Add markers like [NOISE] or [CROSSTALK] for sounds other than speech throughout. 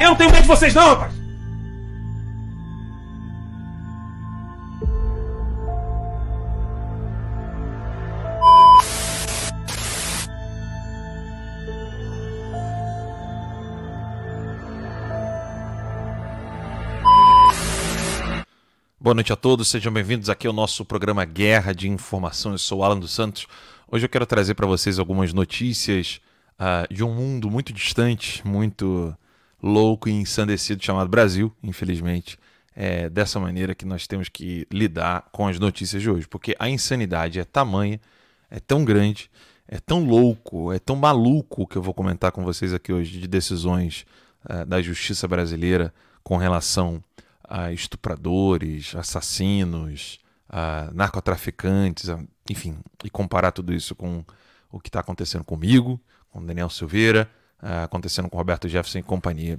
Eu não tenho medo de vocês, não, rapaz! Boa noite a todos, sejam bem-vindos aqui ao nosso programa Guerra de Informação. Eu sou o Alan dos Santos. Hoje eu quero trazer para vocês algumas notícias uh, de um mundo muito distante, muito louco e ensandecido chamado Brasil, infelizmente. É dessa maneira que nós temos que lidar com as notícias de hoje, porque a insanidade é tamanha, é tão grande, é tão louco, é tão maluco que eu vou comentar com vocês aqui hoje de decisões uh, da justiça brasileira com relação a estupradores, assassinos, a narcotraficantes, a, enfim, e comparar tudo isso com o que está acontecendo comigo, com Daniel Silveira, acontecendo com Roberto Jefferson e companhia.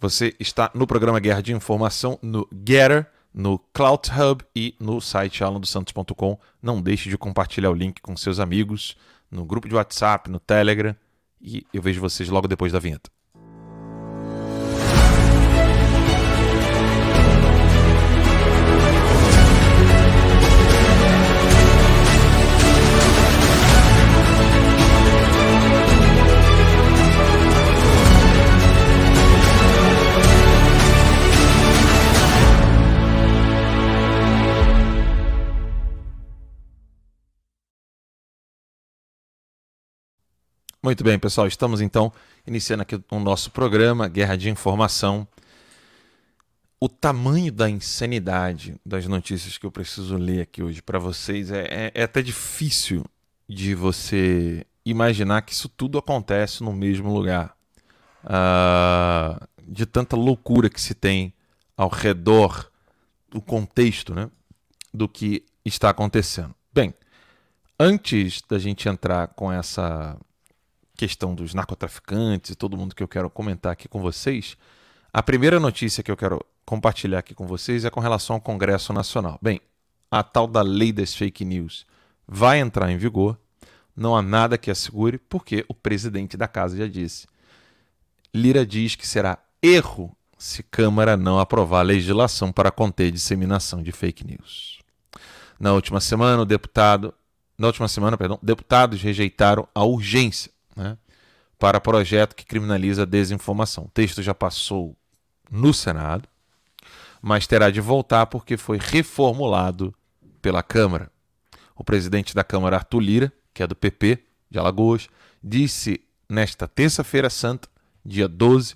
Você está no programa Guerra de Informação no Getter, no Cloud Hub e no site alandosantos.com. Não deixe de compartilhar o link com seus amigos no grupo de WhatsApp, no Telegram. E eu vejo vocês logo depois da vinheta. Muito bem, pessoal, estamos então iniciando aqui o nosso programa Guerra de Informação. O tamanho da insanidade das notícias que eu preciso ler aqui hoje para vocês é, é, é, até difícil de você imaginar que isso tudo acontece no mesmo lugar. Uh, de tanta loucura que se tem ao redor do contexto né, do que está acontecendo. Bem, antes da gente entrar com essa questão dos narcotraficantes e todo mundo que eu quero comentar aqui com vocês, a primeira notícia que eu quero compartilhar aqui com vocês é com relação ao Congresso Nacional. Bem, a tal da lei das fake news vai entrar em vigor, não há nada que assegure, porque o presidente da casa já disse. Lira diz que será erro se Câmara não aprovar legislação para conter disseminação de fake news. Na última semana, o deputado, na última semana, perdão, deputados rejeitaram a urgência né, para projeto que criminaliza a desinformação. O texto já passou no Senado, mas terá de voltar porque foi reformulado pela Câmara. O presidente da Câmara, Arthur Lira, que é do PP de Alagoas, disse nesta terça-feira santa, dia 12,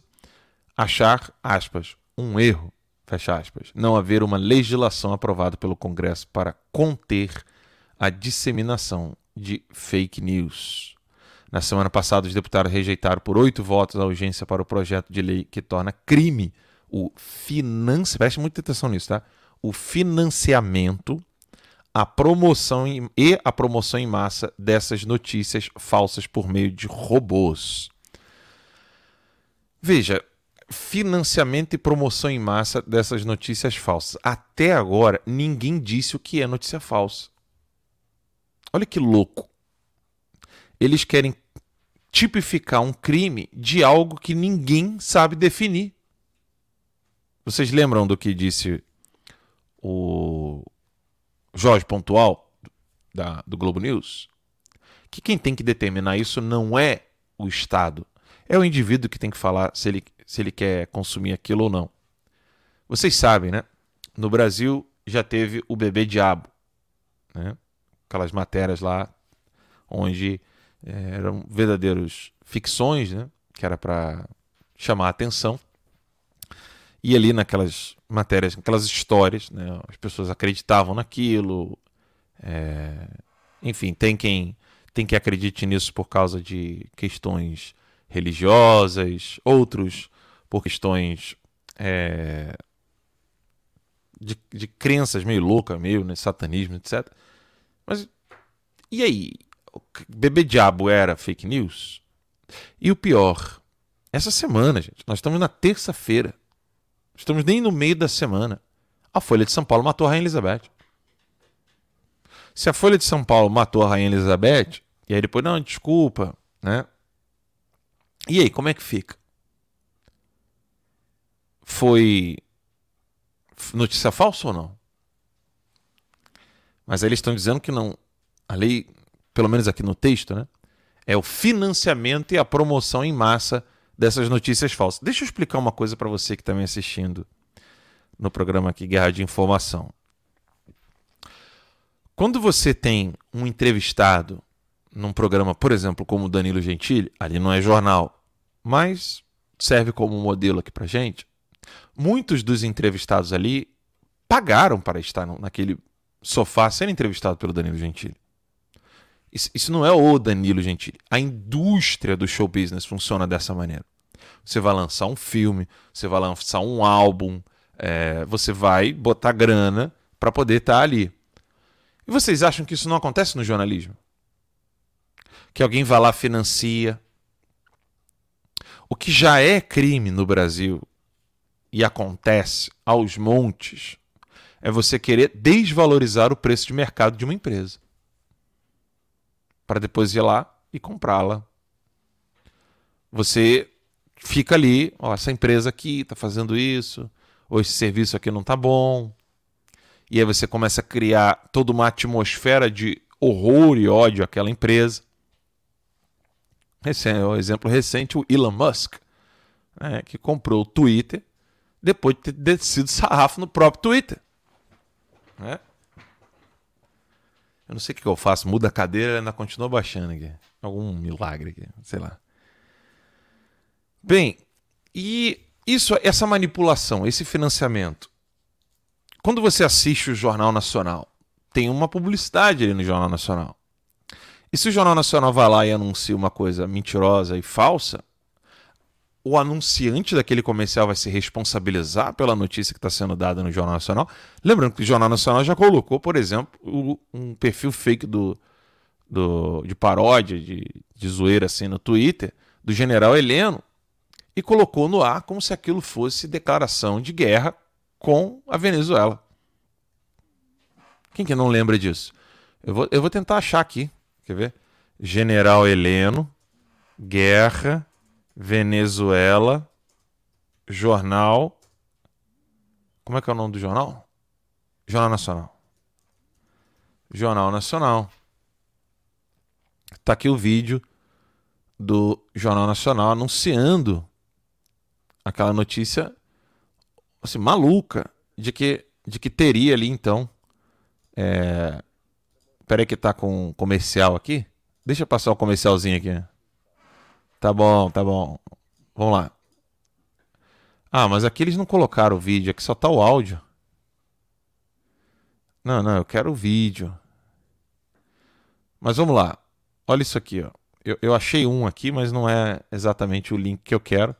achar, aspas, um erro, fecha aspas, não haver uma legislação aprovada pelo Congresso para conter a disseminação de fake news. Na semana passada, os deputados rejeitaram por oito votos a urgência para o projeto de lei que torna crime o financiamento. Preste muita atenção nisso, tá? O financiamento, a promoção em, e a promoção em massa dessas notícias falsas por meio de robôs. Veja, financiamento e promoção em massa dessas notícias falsas. Até agora, ninguém disse o que é notícia falsa. Olha que louco. Eles querem tipificar um crime de algo que ninguém sabe definir. Vocês lembram do que disse o Jorge Pontual da, do Globo News? Que quem tem que determinar isso não é o Estado, é o indivíduo que tem que falar se ele, se ele quer consumir aquilo ou não. Vocês sabem, né? No Brasil já teve o bebê diabo, né? Aquelas matérias lá onde é, eram verdadeiros ficções, né? Que era para chamar a atenção. E ali naquelas matérias, naquelas histórias, né? As pessoas acreditavam naquilo. É... Enfim, tem quem tem que acredite nisso por causa de questões religiosas, outros por questões é, de, de crenças meio loucas, meio né, satanismo, etc. Mas e aí? Bebê Diabo era fake news? E o pior, essa semana, gente, nós estamos na terça-feira. Estamos nem no meio da semana. A Folha de São Paulo matou a Rainha Elizabeth. Se a Folha de São Paulo matou a Rainha Elizabeth, e aí depois, não, desculpa, né? E aí, como é que fica? Foi notícia falsa ou não? Mas aí eles estão dizendo que não. A lei, pelo menos aqui no texto, né? É o financiamento e a promoção em massa dessas notícias falsas. Deixa eu explicar uma coisa para você que está me assistindo no programa aqui Guerra de Informação. Quando você tem um entrevistado num programa, por exemplo, como o Danilo Gentili, ali não é jornal, mas serve como modelo aqui para gente. Muitos dos entrevistados ali pagaram para estar naquele sofá sendo entrevistado pelo Danilo Gentili. Isso, não é o Danilo Gentili. A indústria do show business funciona dessa maneira. Você vai lançar um filme, você vai lançar um álbum, é, você vai botar grana para poder estar tá ali. E vocês acham que isso não acontece no jornalismo? que alguém vá lá financia. O que já é crime no Brasil e acontece aos montes é você querer desvalorizar o preço de mercado de uma empresa para depois ir lá e comprá-la. Você fica ali, ó, essa empresa aqui está fazendo isso, ou esse serviço aqui não está bom. E aí você começa a criar toda uma atmosfera de horror e ódio àquela empresa. Esse é o um exemplo recente, o Elon Musk, né, que comprou o Twitter depois de ter descido sarrafo no próprio Twitter. Né? Eu não sei o que eu faço, muda a cadeira e ainda continua baixando aqui. Algum milagre aqui, sei lá. Bem, e isso, essa manipulação, esse financiamento. Quando você assiste o Jornal Nacional, tem uma publicidade ali no Jornal Nacional. E se o Jornal Nacional vai lá e anuncia uma coisa mentirosa e falsa, o anunciante daquele comercial vai se responsabilizar pela notícia que está sendo dada no Jornal Nacional. Lembrando que o Jornal Nacional já colocou, por exemplo, um perfil fake do, do, de paródia, de, de zoeira assim no Twitter, do general Heleno, e colocou no ar como se aquilo fosse declaração de guerra com a Venezuela. Quem que não lembra disso? Eu vou, eu vou tentar achar aqui. Quer ver? General Heleno, Guerra, Venezuela, Jornal. Como é que é o nome do jornal? Jornal Nacional. Jornal Nacional. Tá aqui o vídeo do Jornal Nacional anunciando aquela notícia assim, maluca de que, de que teria ali então é, Peraí que tá com comercial aqui. Deixa eu passar o um comercialzinho aqui. Tá bom, tá bom. Vamos lá. Ah, mas aqui eles não colocaram o vídeo, aqui só tá o áudio. Não, não, eu quero o vídeo. Mas vamos lá. Olha isso aqui, ó. Eu, eu achei um aqui, mas não é exatamente o link que eu quero.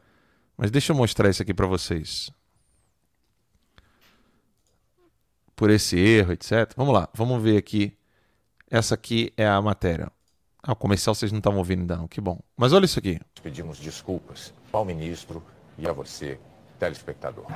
Mas deixa eu mostrar isso aqui para vocês. por esse erro, etc. Vamos lá, vamos ver aqui. Essa aqui é a matéria. Ah, o comercial vocês não estavam ouvindo ainda não, que bom. Mas olha isso aqui. Pedimos desculpas ao ministro e a você, telespectador.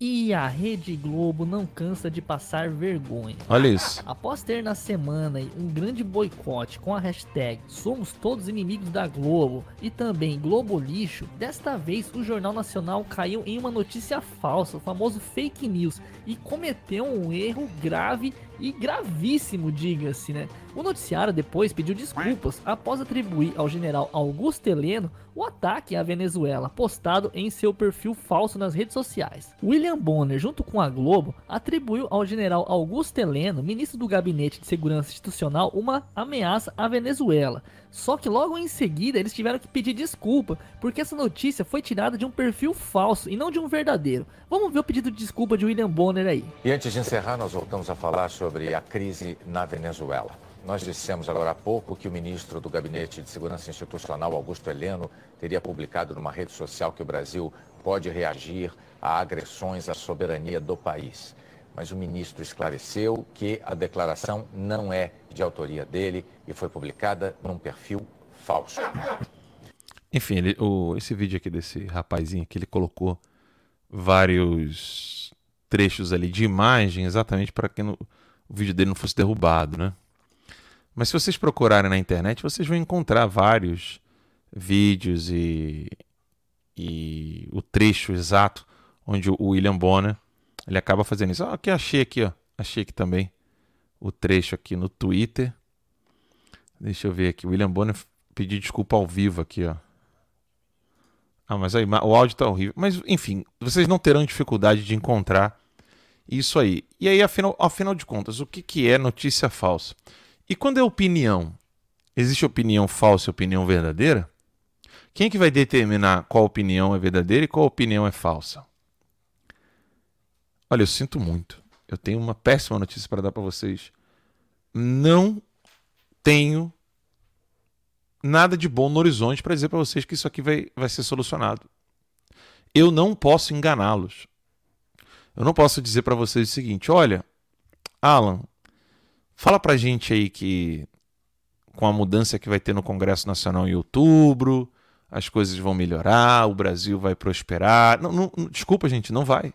E a Rede Globo não cansa de passar vergonha. Olha isso. Após ter na semana um grande boicote com a hashtag Somos Todos Inimigos da Globo e também Globo Lixo, desta vez o Jornal Nacional caiu em uma notícia falsa, o famoso fake news, e cometeu um erro grave e gravíssimo, diga-se, né? O noticiário depois pediu desculpas após atribuir ao general Augusto Heleno o ataque à Venezuela, postado em seu perfil falso nas redes sociais. William Bonner, junto com a Globo, atribuiu ao general Augusto Heleno, ministro do Gabinete de Segurança Institucional, uma ameaça à Venezuela. Só que logo em seguida eles tiveram que pedir desculpa, porque essa notícia foi tirada de um perfil falso e não de um verdadeiro. Vamos ver o pedido de desculpa de William Bonner aí. E antes de encerrar, nós voltamos a falar sobre a crise na Venezuela. Nós dissemos agora há pouco que o ministro do Gabinete de Segurança Institucional, Augusto Heleno, teria publicado numa rede social que o Brasil pode reagir a agressões à soberania do país. Mas o ministro esclareceu que a declaração não é de autoria dele e foi publicada num perfil falso. Enfim, ele, o, esse vídeo aqui desse rapazinho que ele colocou vários trechos ali de imagem exatamente para que no, o vídeo dele não fosse derrubado, né? Mas se vocês procurarem na internet, vocês vão encontrar vários vídeos e, e o trecho exato onde o William Bonner ele acaba fazendo isso. Ah, aqui achei aqui, ó. Achei aqui também o trecho aqui no Twitter. Deixa eu ver aqui. William Bonner pediu desculpa ao vivo aqui, ó. Ah, mas aí o áudio tá horrível. Mas enfim, vocês não terão dificuldade de encontrar isso aí. E aí, afinal, afinal de contas, o que, que é notícia falsa? E quando é opinião? Existe opinião falsa e opinião verdadeira? Quem é que vai determinar qual opinião é verdadeira e qual opinião é falsa? Olha, eu sinto muito. Eu tenho uma péssima notícia para dar para vocês. Não tenho nada de bom no horizonte para dizer para vocês que isso aqui vai, vai ser solucionado. Eu não posso enganá-los. Eu não posso dizer para vocês o seguinte: olha, Alan, Fala pra gente aí que com a mudança que vai ter no Congresso Nacional em outubro, as coisas vão melhorar, o Brasil vai prosperar. Não, não, desculpa, gente, não vai.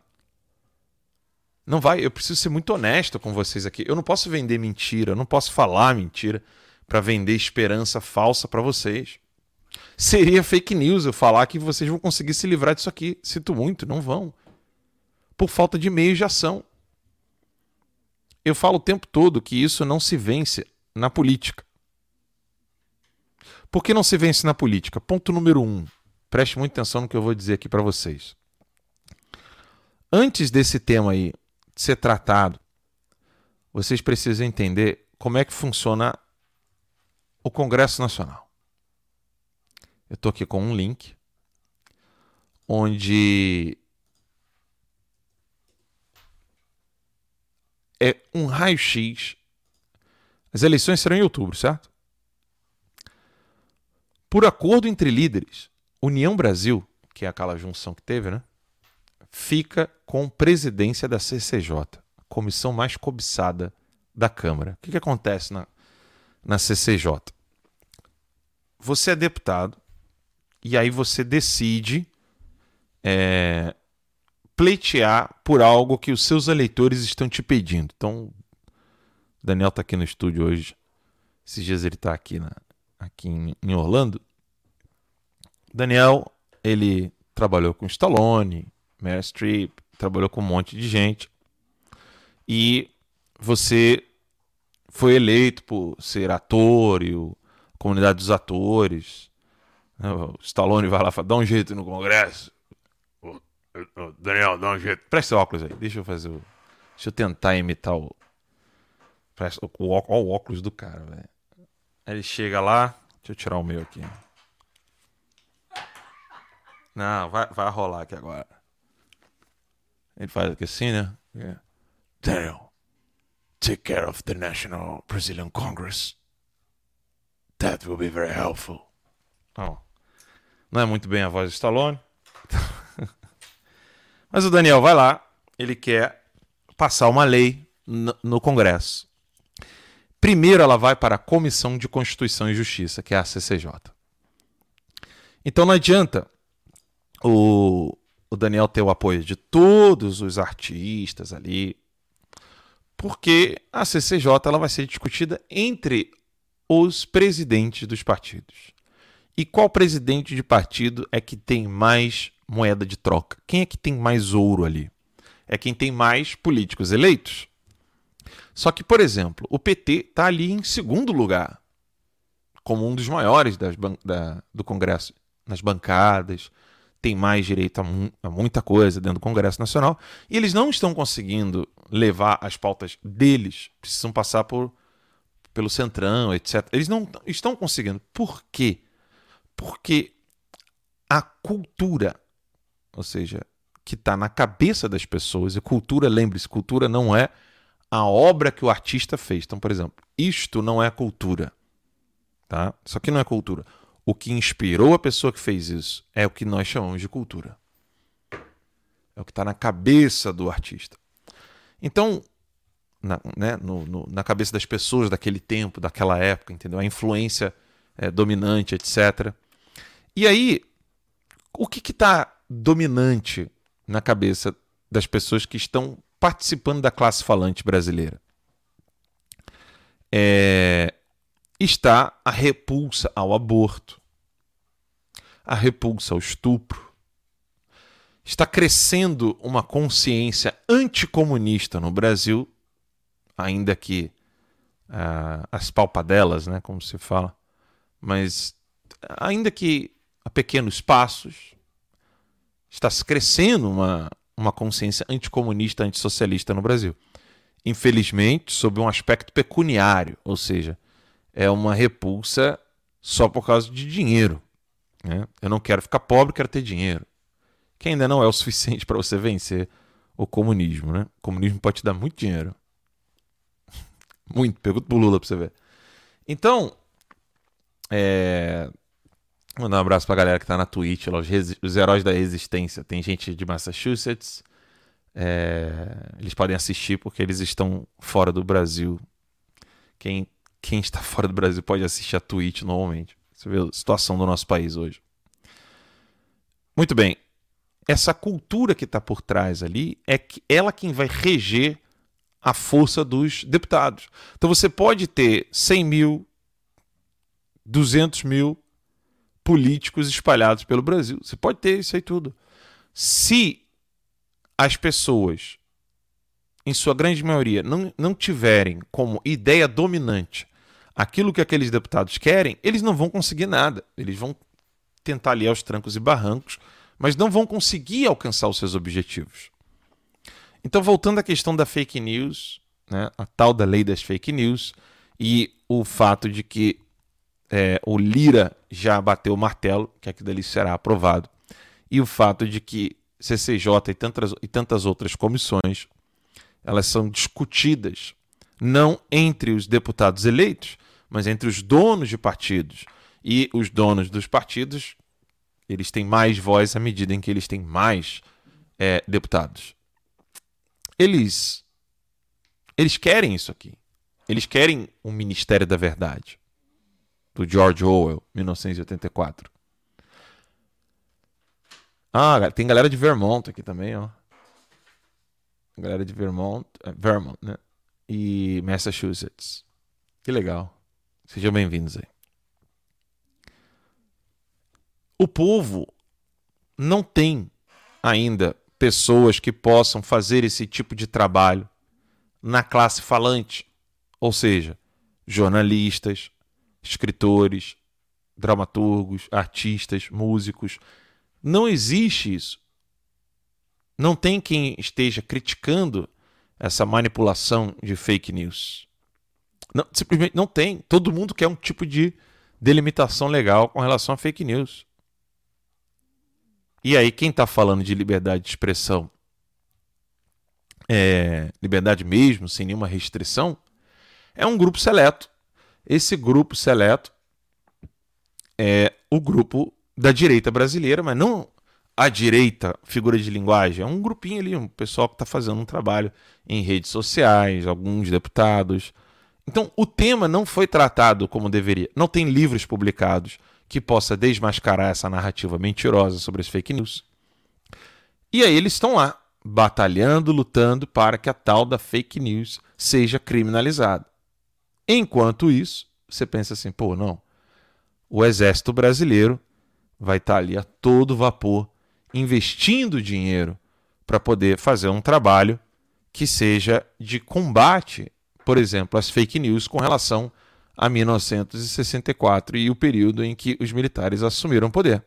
Não vai. Eu preciso ser muito honesto com vocês aqui. Eu não posso vender mentira, eu não posso falar mentira para vender esperança falsa para vocês. Seria fake news eu falar que vocês vão conseguir se livrar disso aqui. Sinto muito, não vão. Por falta de meios de ação. Eu falo o tempo todo que isso não se vence na política. Por que não se vence na política? Ponto número um. Preste muita atenção no que eu vou dizer aqui para vocês. Antes desse tema aí ser tratado, vocês precisam entender como é que funciona o Congresso Nacional. Eu estou aqui com um link onde é um raio-x. As eleições serão em outubro, certo? Por acordo entre líderes, União Brasil, que é aquela junção que teve, né? Fica com presidência da CCJ, a comissão mais cobiçada da Câmara. O que, que acontece na, na CCJ? Você é deputado e aí você decide é, pleitear por algo que os seus eleitores estão te pedindo. Então, Daniel está aqui no estúdio hoje. Esses dias ele está aqui, na, aqui em, em Orlando. Daniel, ele trabalhou com Stallone, Meryl Streep, trabalhou com um monte de gente. E você foi eleito por ser ator e a comunidade dos atores. O Stallone vai lá e fala, dá um jeito no Congresso. Daniel, dá um jeito. Presta o óculos aí. Deixa eu fazer o. Deixa eu tentar imitar o. Presta o, o, o óculos do cara, velho. Aí ele chega lá. Deixa eu tirar o meu aqui. Não, vai, vai rolar aqui agora. Ele faz aqui assim, né? Yeah. Daniel, take care of the National Brazilian Congress. That will be very helpful. Oh. Não é muito bem a voz de Stallone. [LAUGHS] Mas o Daniel vai lá, ele quer passar uma lei no, no Congresso. Primeiro ela vai para a Comissão de Constituição e Justiça, que é a CCJ. Então não adianta o, o Daniel ter o apoio de todos os artistas ali, porque a CCJ ela vai ser discutida entre os presidentes dos partidos. E qual presidente de partido é que tem mais moeda de troca? Quem é que tem mais ouro ali? É quem tem mais políticos eleitos. Só que, por exemplo, o PT está ali em segundo lugar, como um dos maiores das da, do Congresso, nas bancadas, tem mais direito a, mu a, muita coisa dentro do Congresso Nacional, e eles não estão conseguindo levar as pautas deles, precisam passar por pelo Centrão, etc. Eles não estão conseguindo. Por quê? Porque a cultura, ou seja, que está na cabeça das pessoas, e cultura, lembre-se, cultura não é a obra que o artista fez. Então, por exemplo, isto não é cultura. Tá? Isso aqui não é cultura. O que inspirou a pessoa que fez isso é o que nós chamamos de cultura. É o que está na cabeça do artista. Então, na, né, no, no, na cabeça das pessoas daquele tempo, daquela época, entendeu? A influência é, dominante, etc. E aí, o que está dominante na cabeça das pessoas que estão participando da classe falante brasileira? É, está a repulsa ao aborto, a repulsa ao estupro. Está crescendo uma consciência anticomunista no Brasil ainda que uh, as palpadelas, né, como se fala, mas ainda que a pequenos passos, está se crescendo uma, uma consciência anticomunista, antissocialista no Brasil. Infelizmente, sob um aspecto pecuniário, ou seja, é uma repulsa só por causa de dinheiro. Né? Eu não quero ficar pobre, quero ter dinheiro. Que ainda não é o [LAUGHS] suficiente para você vencer o comunismo. Né? O comunismo pode te dar muito dinheiro, [LAUGHS] muito. Pergunta pro Lula pra você ver. Então, é... Mandar um abraço pra galera que tá na Twitch, lá, os, os heróis da resistência. Tem gente de Massachusetts. É... Eles podem assistir porque eles estão fora do Brasil. Quem, quem está fora do Brasil pode assistir a Twitch normalmente. Você vê a situação do nosso país hoje. Muito bem. Essa cultura que está por trás ali é que ela quem vai reger a força dos deputados. Então você pode ter 100 mil, 200 mil políticos espalhados pelo Brasil. Você pode ter isso aí tudo. Se as pessoas, em sua grande maioria, não, não tiverem como ideia dominante aquilo que aqueles deputados querem, eles não vão conseguir nada. Eles vão tentar ali aos trancos e barrancos, mas não vão conseguir alcançar os seus objetivos. Então, voltando à questão da fake news, né, a tal da lei das fake news, e o fato de que é, o Lira já bateu o martelo, que aquilo ali será aprovado, e o fato de que CCJ e tantas, e tantas outras comissões elas são discutidas não entre os deputados eleitos, mas entre os donos de partidos. E os donos dos partidos, eles têm mais voz à medida em que eles têm mais é, deputados eles eles querem isso aqui. Eles querem o Ministério da Verdade do George Orwell, 1984. Ah, tem galera de Vermont aqui também, ó. Galera de Vermont, é, Vermont, né? E Massachusetts. Que legal. Sejam bem-vindos aí. O povo não tem ainda pessoas que possam fazer esse tipo de trabalho na classe falante, ou seja, jornalistas, escritores, dramaturgos, artistas, músicos. Não existe isso. Não tem quem esteja criticando essa manipulação de fake news. Não, simplesmente não tem. Todo mundo quer um tipo de delimitação legal com relação a fake news. E aí, quem está falando de liberdade de expressão, é, liberdade mesmo, sem nenhuma restrição, é um grupo seleto. Esse grupo seleto é o grupo da direita brasileira, mas não a direita, figura de linguagem, é um grupinho ali, um pessoal que está fazendo um trabalho em redes sociais, alguns deputados. Então, o tema não foi tratado como deveria. Não tem livros publicados que possa desmascarar essa narrativa mentirosa sobre as fake news. E aí eles estão lá, batalhando, lutando para que a tal da fake news seja criminalizada. Enquanto isso, você pensa assim, pô, não. O exército brasileiro vai estar ali a todo vapor investindo dinheiro para poder fazer um trabalho que seja de combate, por exemplo, às fake news com relação a 1964 e o período em que os militares assumiram o poder.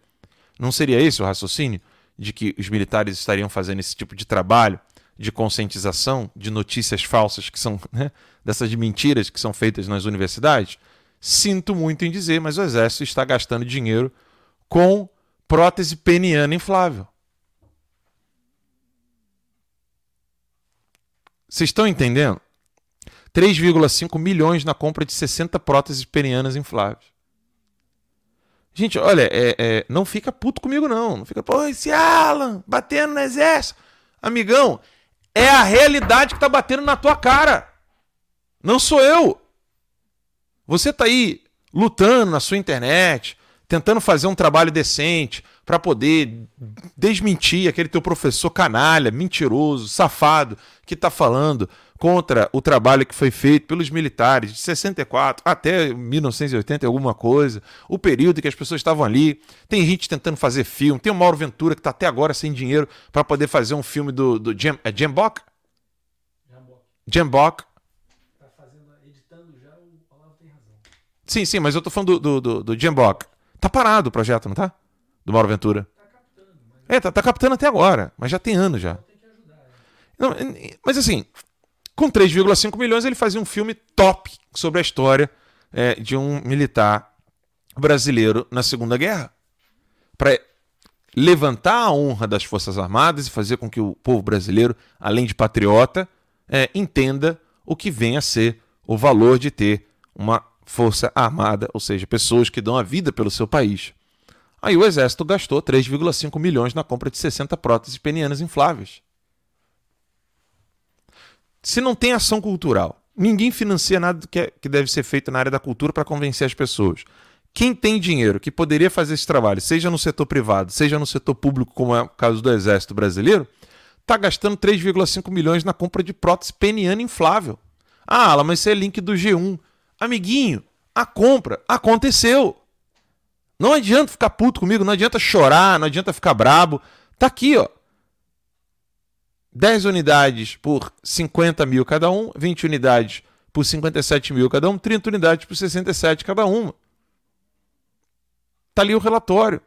Não seria esse o raciocínio de que os militares estariam fazendo esse tipo de trabalho de conscientização de notícias falsas que são né, dessas mentiras que são feitas nas universidades? Sinto muito em dizer, mas o exército está gastando dinheiro com prótese peniana inflável. Vocês estão entendendo? 3,5 milhões na compra de 60 próteses penianas infláveis. Gente, olha, é, é, não fica puto comigo, não. Não fica, pô, esse Alan batendo no exército. Amigão, é a realidade que tá batendo na tua cara. Não sou eu. Você tá aí lutando na sua internet, tentando fazer um trabalho decente para poder desmentir aquele teu professor canalha, mentiroso, safado que tá falando contra o trabalho que foi feito pelos militares de 64 até 1980 alguma coisa, o período que as pessoas estavam ali. Tem gente tentando fazer filme, tem o Mauro Ventura que está até agora sem dinheiro para poder fazer um filme do, do Jam, é Jambok? Jambok. Tá fazendo, editando já, o Olavo tem razão. Sim, sim, mas eu tô falando do, do, do, do Jambok. Tá parado o projeto, não tá? Do Mauro Ventura. Tá captando. Mas... É, tá, tá captando até agora, mas já tem anos já. Ajudar, é. Não, mas assim, com 3,5 milhões, ele fazia um filme top sobre a história é, de um militar brasileiro na Segunda Guerra. Para levantar a honra das Forças Armadas e fazer com que o povo brasileiro, além de patriota, é, entenda o que vem a ser o valor de ter uma força armada, ou seja, pessoas que dão a vida pelo seu país. Aí o Exército gastou 3,5 milhões na compra de 60 próteses penianas infláveis se não tem ação cultural, ninguém financia nada que, é, que deve ser feito na área da cultura para convencer as pessoas. Quem tem dinheiro que poderia fazer esse trabalho, seja no setor privado, seja no setor público, como é o caso do Exército Brasileiro, está gastando 3,5 milhões na compra de prótese peniana inflável. Ah, Alan, mas isso é link do G1. Amiguinho, a compra aconteceu. Não adianta ficar puto comigo, não adianta chorar, não adianta ficar brabo. Tá aqui, ó. 10 unidades por 50 mil cada um, 20 unidades por 57 mil cada um, 30 unidades por 67 cada uma. Está ali o relatório.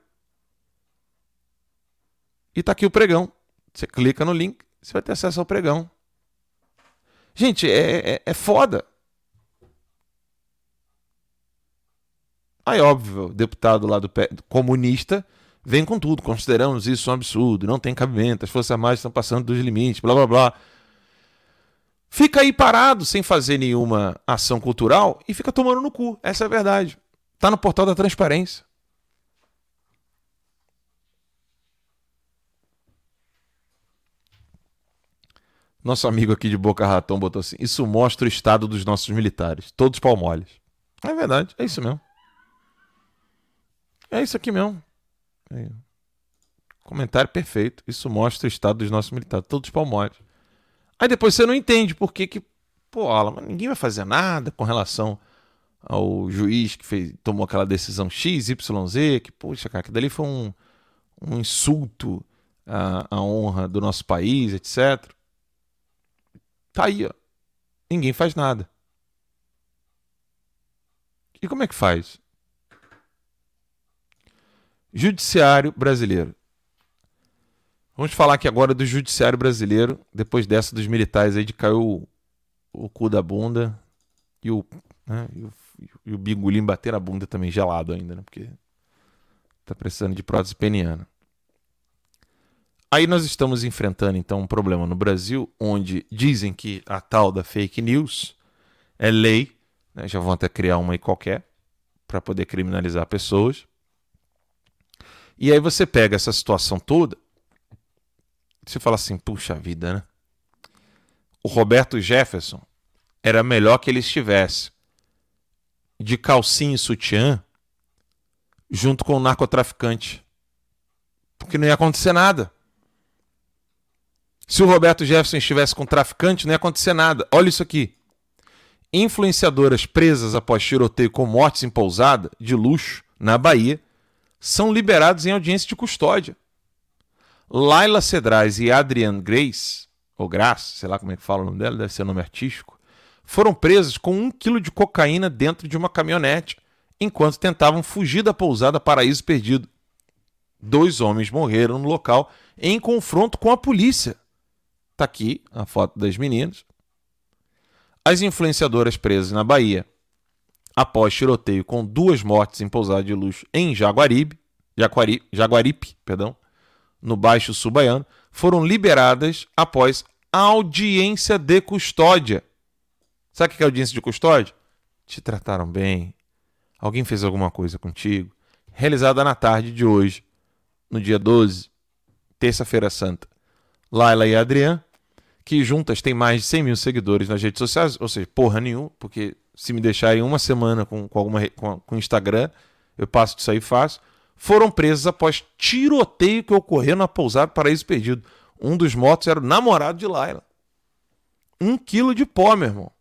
E está aqui o pregão. Você clica no link, você vai ter acesso ao pregão. Gente, é, é, é foda. Aí, óbvio, o deputado lá do comunista vem com tudo. Consideramos isso um absurdo, não tem cabimento, as Forças Armadas estão passando dos limites, blá blá blá. Fica aí parado sem fazer nenhuma ação cultural e fica tomando no cu. Essa é a verdade. Tá no portal da transparência. Nosso amigo aqui de Boca Raton botou assim: Isso mostra o estado dos nossos militares, todos palmoles. É verdade, é isso mesmo. É isso aqui mesmo. Aí. Comentário perfeito. Isso mostra o estado dos nossos militares, todos palmóides. Aí depois você não entende por que que, pô, Alan, ninguém vai fazer nada com relação ao juiz que fez, tomou aquela decisão X, Y, Z, que, poxa, cara, que dali foi um, um insulto à, à honra do nosso país, etc. Tá aí, ó. Ninguém faz nada. E como é que faz? Judiciário brasileiro. Vamos falar aqui agora do judiciário brasileiro, depois dessa dos militares aí de cair o, o cu da bunda e o, né, e o, e o bater na bunda também gelado ainda, né? Porque tá precisando de prótese peniana. Aí nós estamos enfrentando então um problema no Brasil, onde dizem que a tal da fake news é lei, né? já vão até criar uma aí qualquer para poder criminalizar pessoas. E aí você pega essa situação toda, você fala assim, puxa vida, né? O Roberto Jefferson era melhor que ele estivesse de calcinha e sutiã junto com o narcotraficante. Porque não ia acontecer nada. Se o Roberto Jefferson estivesse com traficante, não ia acontecer nada. Olha isso aqui. Influenciadoras presas após tiroteio com mortes em pousada de luxo na Bahia são liberados em audiência de custódia. Laila Cedrais e Adrian Grace, ou Grace, sei lá como é que fala o nome dela, deve ser nome artístico, foram presos com um quilo de cocaína dentro de uma caminhonete, enquanto tentavam fugir da pousada Paraíso Perdido. Dois homens morreram no local em confronto com a polícia. Está aqui a foto das meninas. As influenciadoras presas na Bahia, após tiroteio com duas mortes em pousada de luxo em Jaguaribe, Jaguari, Jaguaripe, perdão, no Baixo Sul Baiano, foram liberadas após audiência de custódia. Sabe o que é audiência de custódia? Te trataram bem, alguém fez alguma coisa contigo. Realizada na tarde de hoje, no dia 12, terça-feira santa. Laila e Adrian, que juntas têm mais de 100 mil seguidores nas redes sociais, ou seja, porra nenhuma, porque se me deixarem uma semana com, com alguma com, com Instagram, eu passo disso aí fácil, foram presos após tiroteio que ocorreu na pousada Paraíso Perdido. Um dos mortos era o namorado de Laila. Um quilo de pó, meu irmão.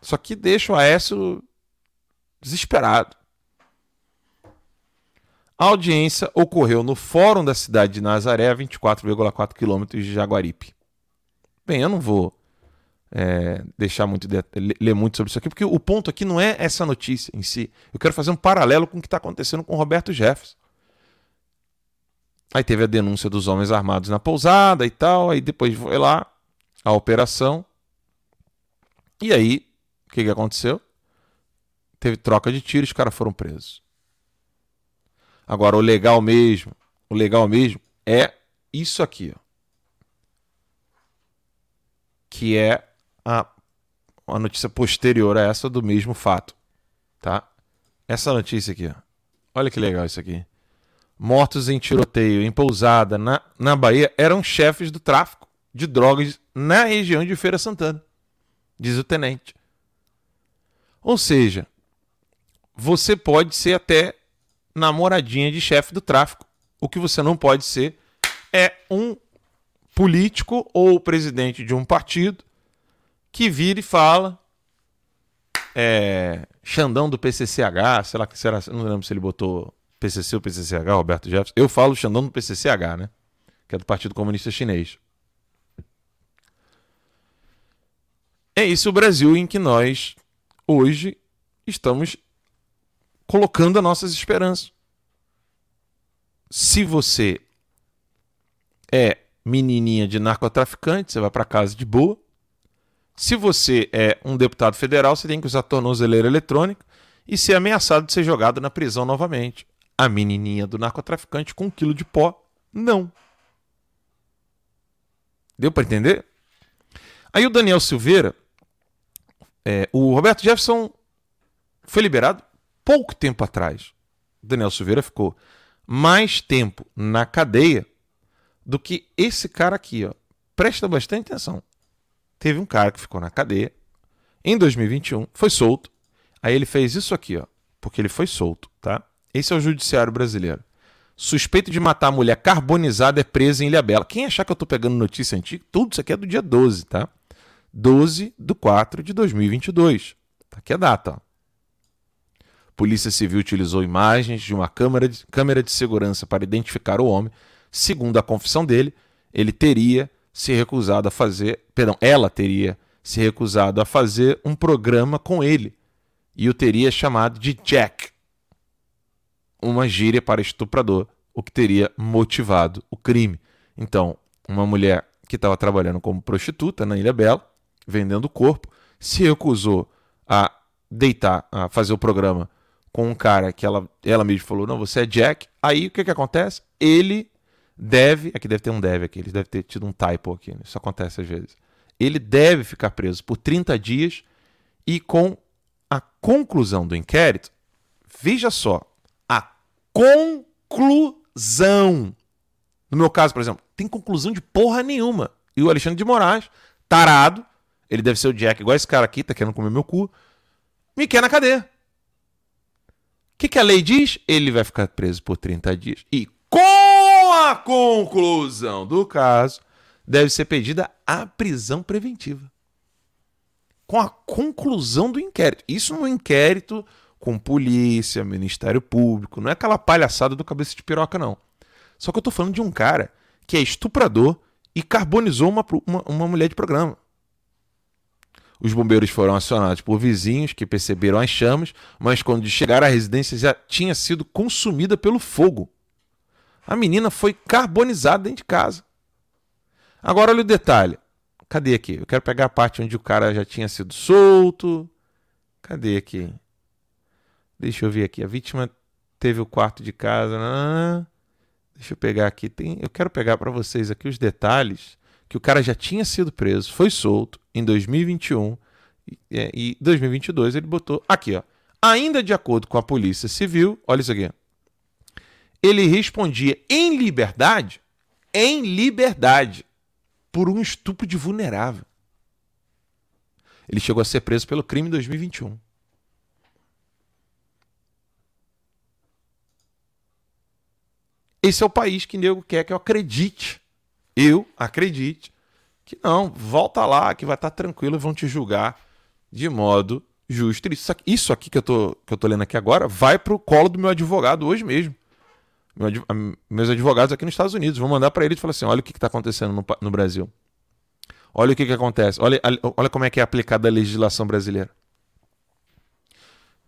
Só que deixa o Aécio desesperado. A audiência ocorreu no Fórum da cidade de Nazaré, a 24,4 quilômetros de Jaguaripe. Bem, eu não vou é, deixar muito de, ler muito sobre isso aqui, porque o ponto aqui não é essa notícia em si. Eu quero fazer um paralelo com o que está acontecendo com Roberto Jefferson. Aí teve a denúncia dos homens armados na pousada e tal, aí depois foi lá a operação. E aí que, que aconteceu? Teve troca de tiros, os caras foram presos. Agora, o legal mesmo, o legal mesmo é isso aqui, ó. Que é a, a notícia posterior a essa do mesmo fato, tá? Essa notícia aqui, ó. Olha que legal isso aqui. Mortos em tiroteio em pousada na, na Bahia eram chefes do tráfico de drogas na região de Feira Santana, diz o tenente. Ou seja, você pode ser até namoradinha de chefe do tráfico. O que você não pode ser é um político ou presidente de um partido que vira e fala. É, Xandão do PCCH, sei lá será, não lembro se ele botou PCC ou PCCH, Roberto Jefferson. Eu falo Xandão do PCCH, né? Que é do Partido Comunista Chinês. É isso o Brasil em que nós hoje estamos colocando as nossas esperanças. Se você é menininha de narcotraficante, você vai para casa de boa. Se você é um deputado federal, você tem que usar tornozeleira eletrônica e ser ameaçado de ser jogado na prisão novamente. A menininha do narcotraficante com um quilo de pó, não. Deu para entender? Aí o Daniel Silveira é, o Roberto Jefferson foi liberado pouco tempo atrás. Daniel Silveira ficou mais tempo na cadeia do que esse cara aqui, ó. Presta bastante atenção. Teve um cara que ficou na cadeia em 2021, foi solto. Aí ele fez isso aqui, ó, porque ele foi solto, tá? Esse é o judiciário brasileiro. Suspeito de matar a mulher carbonizada é preso em Ilhabela. Quem achar que eu tô pegando notícia antiga, tudo isso aqui é do dia 12, tá? 12 de 4 de 2022. Tá aqui a data. Ó. Polícia Civil utilizou imagens de uma câmera de, câmera de segurança para identificar o homem. Segundo a confissão dele, ele teria se recusado a fazer, perdão, ela teria se recusado a fazer um programa com ele e o teria chamado de Jack, uma gíria para estuprador, o que teria motivado o crime. Então, uma mulher que estava trabalhando como prostituta na Ilha Bela vendendo o corpo, se recusou a deitar, a fazer o programa com um cara que ela, ela mesma falou, não, você é Jack. Aí o que, que acontece? Ele deve, aqui deve ter um deve aqui, ele deve ter tido um typo aqui, né? isso acontece às vezes. Ele deve ficar preso por 30 dias e com a conclusão do inquérito, veja só, a conclusão conclusão. No meu caso, por exemplo, tem conclusão de porra nenhuma. E o Alexandre de Moraes, tarado, ele deve ser o Jack, igual esse cara aqui, tá querendo comer meu cu, me quer na cadeia. O que, que a lei diz? Ele vai ficar preso por 30 dias. E com a conclusão do caso, deve ser pedida a prisão preventiva. Com a conclusão do inquérito. Isso no inquérito com polícia, Ministério Público, não é aquela palhaçada do cabeça de piroca, não. Só que eu tô falando de um cara que é estuprador e carbonizou uma, uma, uma mulher de programa. Os bombeiros foram acionados por vizinhos que perceberam as chamas, mas quando chegaram à residência já tinha sido consumida pelo fogo. A menina foi carbonizada dentro de casa. Agora olha o detalhe. Cadê aqui? Eu quero pegar a parte onde o cara já tinha sido solto. Cadê aqui? Deixa eu ver aqui. A vítima teve o quarto de casa. Ah, deixa eu pegar aqui. Tem, eu quero pegar para vocês aqui os detalhes que o cara já tinha sido preso, foi solto em 2021 e, 2022 ele botou aqui, ó. Ainda de acordo com a Polícia Civil, olha isso aqui. Ele respondia em liberdade, em liberdade, por um estupro de vulnerável. Ele chegou a ser preso pelo crime em 2021. Esse é o país que nego quer que eu acredite eu acredite que não, volta lá, que vai estar tranquilo e vão te julgar de modo justo. Isso aqui, isso aqui que, eu tô, que eu tô lendo aqui agora vai para o colo do meu advogado hoje mesmo. Meu, meus advogados aqui nos Estados Unidos vão mandar para ele e falar assim: olha o que está acontecendo no, no, Brasil. Olha o que, que acontece. Olha, olha como é que é aplicada a legislação brasileira.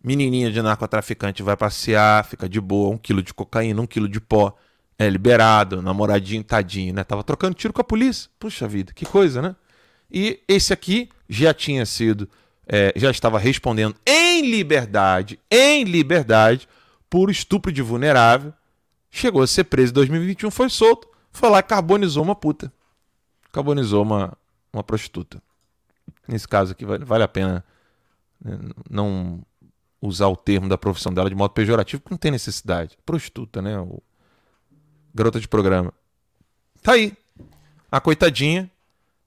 Menininha de narcotraficante vai passear, fica de boa, um quilo de cocaína, um quilo de pó é, liberado, namoradinho, tadinho, né? Tava trocando tiro com a polícia. Puxa vida, que coisa, né? E esse aqui já tinha sido, é, já estava respondendo em liberdade, em liberdade, por estupro de vulnerável. Chegou a ser preso em 2021, foi solto, foi lá e carbonizou uma puta. Carbonizou uma, uma prostituta. Nesse caso aqui, vale, vale a pena né, não usar o termo da profissão dela de modo pejorativo, porque não tem necessidade. Prostituta, né? O, garota de programa. Tá aí. A coitadinha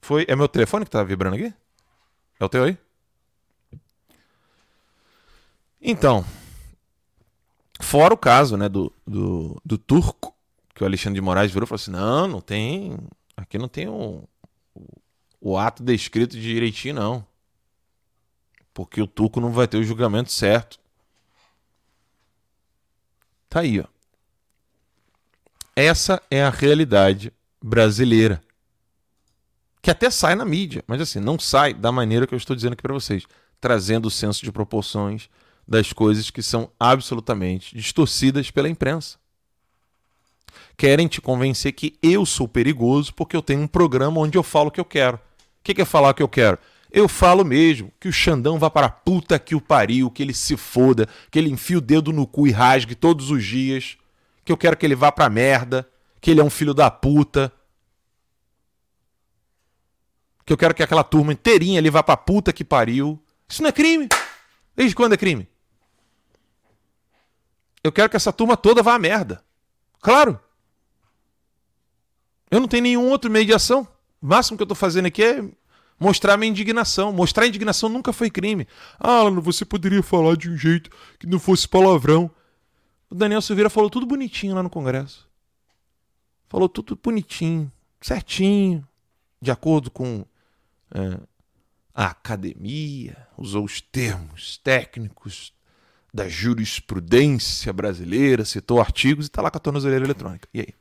foi. É meu telefone que tá vibrando aqui? É o teu aí? Então. Fora o caso, né, do, do, do turco, que o Alexandre de Moraes virou e falou assim: não, não tem. Aqui não tem o, o, o ato descrito de direitinho, não. Porque o turco não vai ter o julgamento certo. Tá aí, ó. Essa é a realidade brasileira. Que até sai na mídia, mas assim, não sai da maneira que eu estou dizendo aqui para vocês, trazendo o senso de proporções das coisas que são absolutamente distorcidas pela imprensa. Querem te convencer que eu sou perigoso porque eu tenho um programa onde eu falo o que eu quero. O que é falar o que eu quero? Eu falo mesmo que o Xandão vá para a puta que o pariu, que ele se foda, que ele enfie o dedo no cu e rasgue todos os dias que eu quero que ele vá pra merda, que ele é um filho da puta. Que eu quero que aquela turma inteirinha ele vá pra puta que pariu. Isso não é crime? Desde quando é crime? Eu quero que essa turma toda vá à merda. Claro. Eu não tenho nenhum outro meio de ação. O máximo que eu tô fazendo aqui é mostrar minha indignação. Mostrar indignação nunca foi crime. Ah, Alan, você poderia falar de um jeito que não fosse palavrão. O Daniel Silveira falou tudo bonitinho lá no Congresso. Falou tudo bonitinho, certinho, de acordo com é, a academia, usou os termos técnicos da jurisprudência brasileira, citou artigos e está lá com a tornozeleira eletrônica. E aí?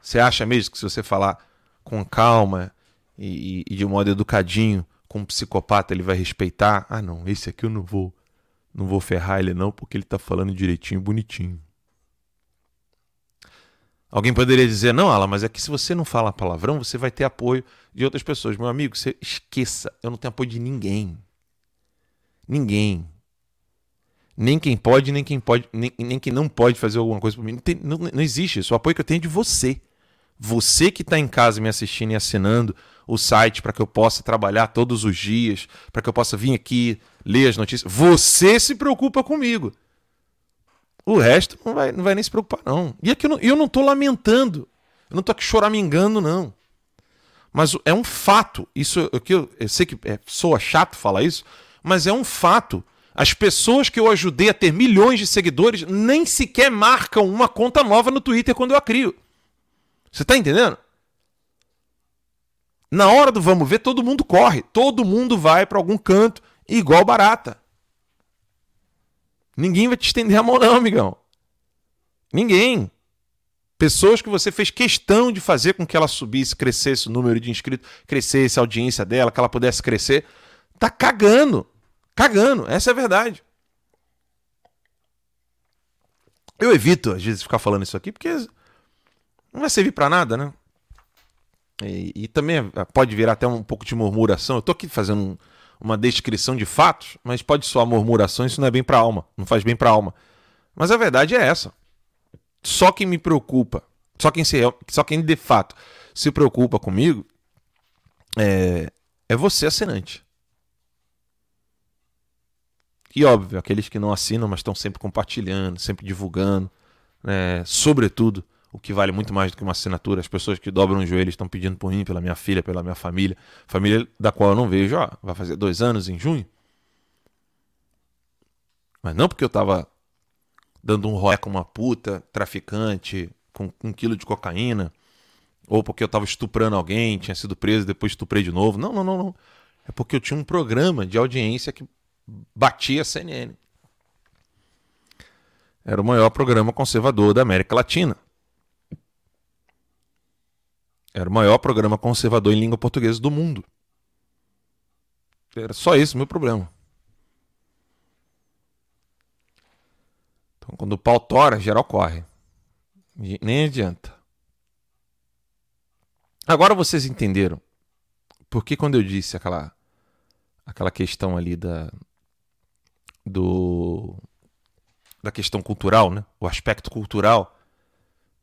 Você acha mesmo que se você falar com calma e, e de modo educadinho com um psicopata ele vai respeitar? Ah, não, esse aqui eu não vou não vou ferrar ele não, porque ele está falando direitinho, bonitinho. Alguém poderia dizer, não, Alan, mas é que se você não fala palavrão, você vai ter apoio de outras pessoas. Meu amigo, você esqueça, eu não tenho apoio de ninguém. Ninguém. Nem quem pode, nem quem pode, nem, nem quem não pode fazer alguma coisa por mim. Não, tem, não, não existe isso. O apoio que eu tenho é de você. Você que está em casa me assistindo e assinando o site para que eu possa trabalhar todos os dias, para que eu possa vir aqui ler as notícias. Você se preocupa comigo. O resto não vai, não vai nem se preocupar, não. E aqui eu não, eu não lamentando. Eu não tô aqui choramingando, não. Mas é um fato. Isso aqui eu, eu sei que é, soa chato falar isso, mas é um fato. As pessoas que eu ajudei a ter milhões de seguidores nem sequer marcam uma conta nova no Twitter quando eu a crio. Você tá entendendo? Na hora do vamos ver, todo mundo corre. Todo mundo vai para algum canto, igual barata. Ninguém vai te estender a mão, não, amigão. Ninguém. Pessoas que você fez questão de fazer com que ela subisse, crescesse o número de inscritos, crescesse a audiência dela, que ela pudesse crescer, tá cagando. Cagando. Essa é a verdade. Eu evito, às vezes, ficar falando isso aqui, porque não vai servir para nada, né? E, e, também pode virar até um pouco de murmuração. Eu tô aqui fazendo um, uma descrição de fatos, mas pode soar murmuração, isso não é bem para alma, não faz bem para alma. Mas a verdade é essa. Só quem me preocupa, só quem se, só quem de fato se preocupa comigo é, é você assinante. E óbvio, aqueles que não assinam, mas estão sempre compartilhando, sempre divulgando, né, sobretudo o que vale muito mais do que uma assinatura. As pessoas que dobram os joelhos estão pedindo por mim, pela minha filha, pela minha família. Família da qual eu não vejo, ó, vai fazer dois anos em junho. Mas não porque eu tava dando um rolê com uma puta, traficante, com um quilo de cocaína, ou porque eu tava estuprando alguém, tinha sido preso, depois estuprei de novo. Não, não, não, não. É porque eu tinha um programa de audiência que batia a CNN. Era o maior programa conservador da América Latina. Era o maior programa conservador em língua portuguesa do mundo. Era só esse o meu problema. Então, quando o pau tora, geral corre. Nem adianta. Agora vocês entenderam por que quando eu disse aquela aquela questão ali da do da questão cultural, né? O aspecto cultural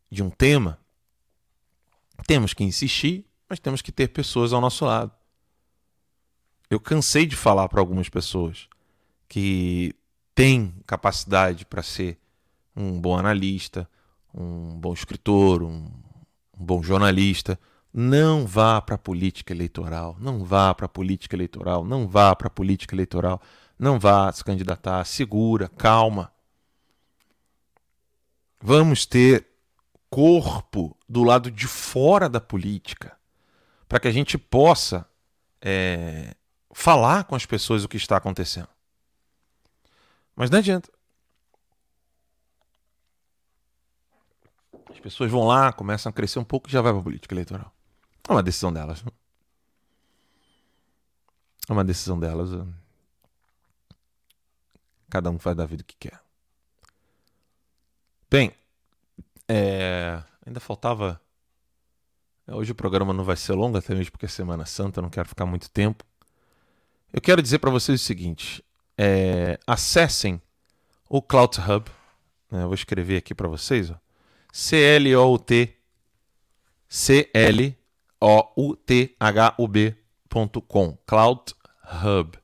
de um tema, temos que insistir, mas temos que ter pessoas ao nosso lado. Eu cansei de falar para algumas pessoas que têm capacidade para ser um bom analista, um bom escritor, um, um bom jornalista. Não vá para a política eleitoral, não vá para a política eleitoral, não vá para a política eleitoral, não vá se candidatar, segura, calma. Vamos ter corpo do lado de fora da política, para que a gente possa é, falar com as pessoas o que está acontecendo. Mas não adianta. As pessoas vão lá, começam a crescer um pouco e já vai para a política eleitoral. É uma decisão delas. É uma decisão delas. Cada um faz da vida o que quer. Bem, é, ainda faltava. Hoje o programa não vai ser longo, até mesmo porque é Semana Santa, eu não quero ficar muito tempo. Eu quero dizer para vocês o seguinte: é, acessem o Cloud Hub. Né, eu vou escrever aqui para vocês. C-L-O-U-T C-L-O-U-T-H-U-B.com Cloud Hub.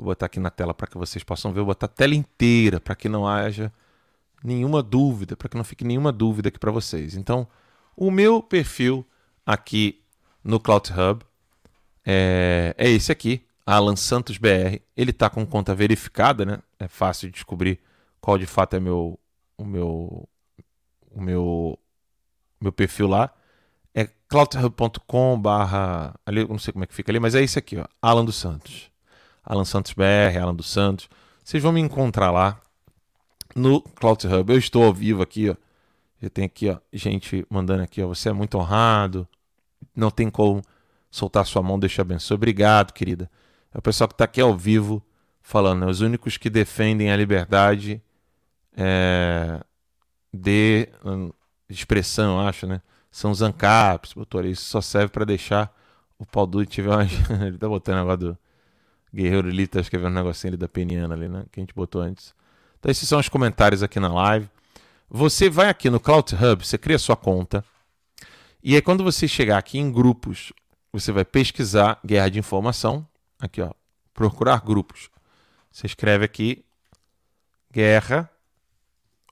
Vou botar aqui na tela para que vocês possam ver. Vou botar a tela inteira para que não haja nenhuma dúvida, para que não fique nenhuma dúvida aqui para vocês. Então, o meu perfil aqui no Cloud Hub é, é esse aqui, Alan Santos BR. Ele está com conta verificada, né? É fácil de descobrir qual de fato é meu, o meu, o meu, meu perfil lá. É cloudhub.com/barra. Ali, eu não sei como é que fica ali, mas é esse aqui, ó, Alan dos Santos. Alan Santos BR, Alan dos Santos. Vocês vão me encontrar lá no Cloud Hub. Eu estou ao vivo aqui, ó. Já tem aqui, ó, gente mandando aqui, ó. Você é muito honrado. Não tem como soltar sua mão, deixa abençoe. Obrigado, querida. É o pessoal que está aqui ao vivo falando, né? Os únicos que defendem a liberdade é, de expressão, acho, né? São os ANCAPs, botou Isso só serve para deixar o pau duro tiver uma... [LAUGHS] Ele tá botando agora do Guerreiro Lito tá escrevendo um negocinho ali da Peniana ali, né? Que a gente botou antes. Então esses são os comentários aqui na live. Você vai aqui no Cloud Hub, você cria sua conta. E aí quando você chegar aqui em grupos, você vai pesquisar guerra de informação. Aqui, ó. Procurar grupos. Você escreve aqui guerra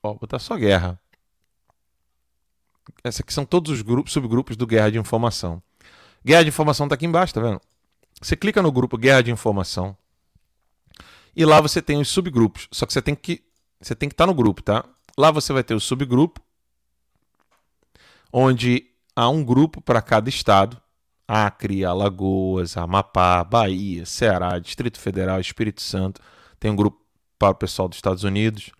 Ó, vou botar só guerra. Esses aqui são todos os grupos, subgrupos do Guerra de Informação. Guerra de Informação está aqui embaixo, tá vendo? Você clica no grupo Guerra de Informação e lá você tem os subgrupos. Só que você tem que você tem que estar tá no grupo, tá? Lá você vai ter o subgrupo onde há um grupo para cada estado. Acre, Alagoas, Amapá, Bahia, Ceará, Distrito Federal, Espírito Santo. Tem um grupo para o pessoal dos Estados Unidos,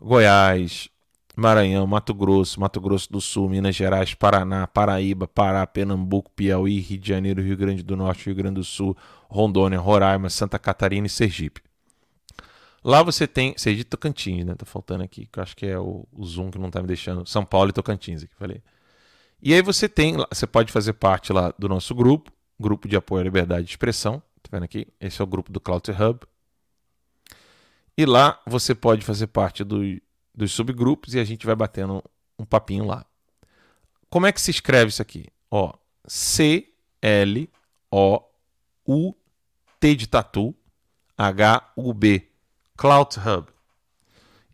Goiás, Maranhão, Mato Grosso, Mato Grosso do Sul, Minas Gerais, Paraná, Paraíba, Pará, Pernambuco, Piauí, Rio de Janeiro, Rio Grande do Norte, Rio Grande do Sul, Rondônia, Roraima, Santa Catarina e Sergipe. Lá você tem. Sergipe Tocantins, né? Tá faltando aqui, que eu acho que é o, o Zoom que não tá me deixando. São Paulo e Tocantins, aqui falei. E aí você tem. Você pode fazer parte lá do nosso grupo, grupo de apoio à liberdade de expressão. Tá vendo aqui? Esse é o grupo do Cloud Hub. E lá você pode fazer parte do, dos subgrupos e a gente vai batendo um papinho lá. Como é que se escreve isso aqui? Ó, C L O U T de tatu H U B Cloud Hub.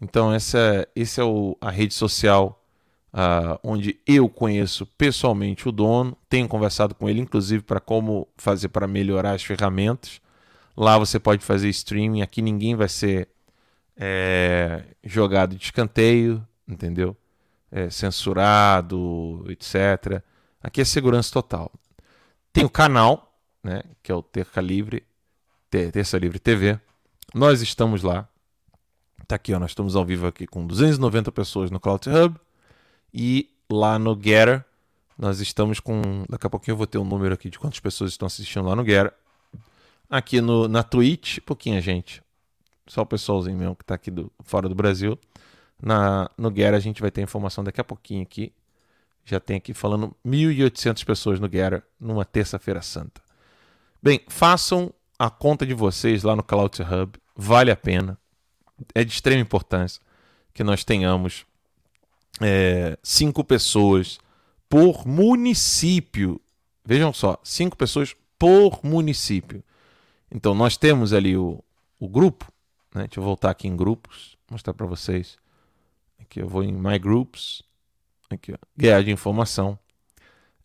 Então essa é, esse é o, a rede social uh, onde eu conheço pessoalmente o dono, tenho conversado com ele inclusive para como fazer para melhorar as ferramentas. Lá você pode fazer streaming, aqui ninguém vai ser é, jogado de escanteio, entendeu? É, censurado, etc. Aqui é segurança total. Tem o canal, né, que é o Terça Livre, Terça Livre TV. Nós estamos lá. Tá aqui, ó, nós estamos ao vivo aqui com 290 pessoas no Cloud Hub e lá no Getter nós estamos com, daqui a pouquinho eu vou ter um número aqui de quantas pessoas estão assistindo lá no Getter. Aqui no na Twitch, pouquinha gente, só o pessoalzinho mesmo que está aqui do, fora do Brasil. Na, no Guerra a gente vai ter informação daqui a pouquinho aqui. Já tem aqui falando 1.800 pessoas no Guerra numa terça-feira santa. Bem, façam a conta de vocês lá no Cloud Hub. Vale a pena. É de extrema importância que nós tenhamos é, cinco pessoas por município. Vejam só, cinco pessoas por município. Então nós temos ali o, o grupo, né? Deixa eu voltar aqui em grupos, mostrar para vocês. Aqui eu vou em My Groups, aqui ó, de informação.